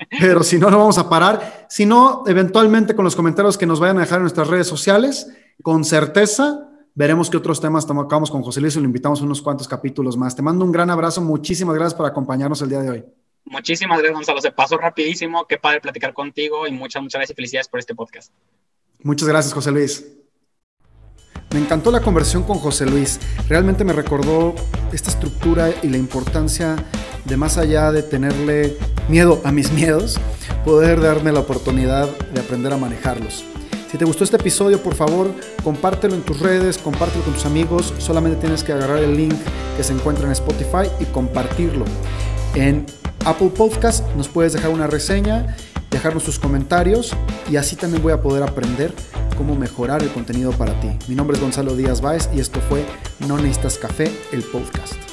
pero si no, no vamos a parar. Si no, eventualmente con los comentarios que nos vayan a dejar en nuestras redes sociales, con certeza veremos qué otros temas tocamos con José Luis y lo invitamos a unos cuantos capítulos más. Te mando un gran abrazo, muchísimas gracias por acompañarnos el día de hoy. Muchísimas gracias, Gonzalo. Se pasó rapidísimo. Qué padre platicar contigo y muchas, muchas gracias y felicidades por este podcast. Muchas gracias, José Luis. Me encantó la conversión con José Luis. Realmente me recordó esta estructura y la importancia de más allá de tenerle miedo a mis miedos, poder darme la oportunidad de aprender a manejarlos. Si te gustó este episodio, por favor, compártelo en tus redes, compártelo con tus amigos. Solamente tienes que agarrar el link que se encuentra en Spotify y compartirlo. En Apple Podcast nos puedes dejar una reseña, dejarnos tus comentarios y así también voy a poder aprender cómo mejorar el contenido para ti. Mi nombre es Gonzalo Díaz Báez y esto fue No Necesitas Café, el podcast.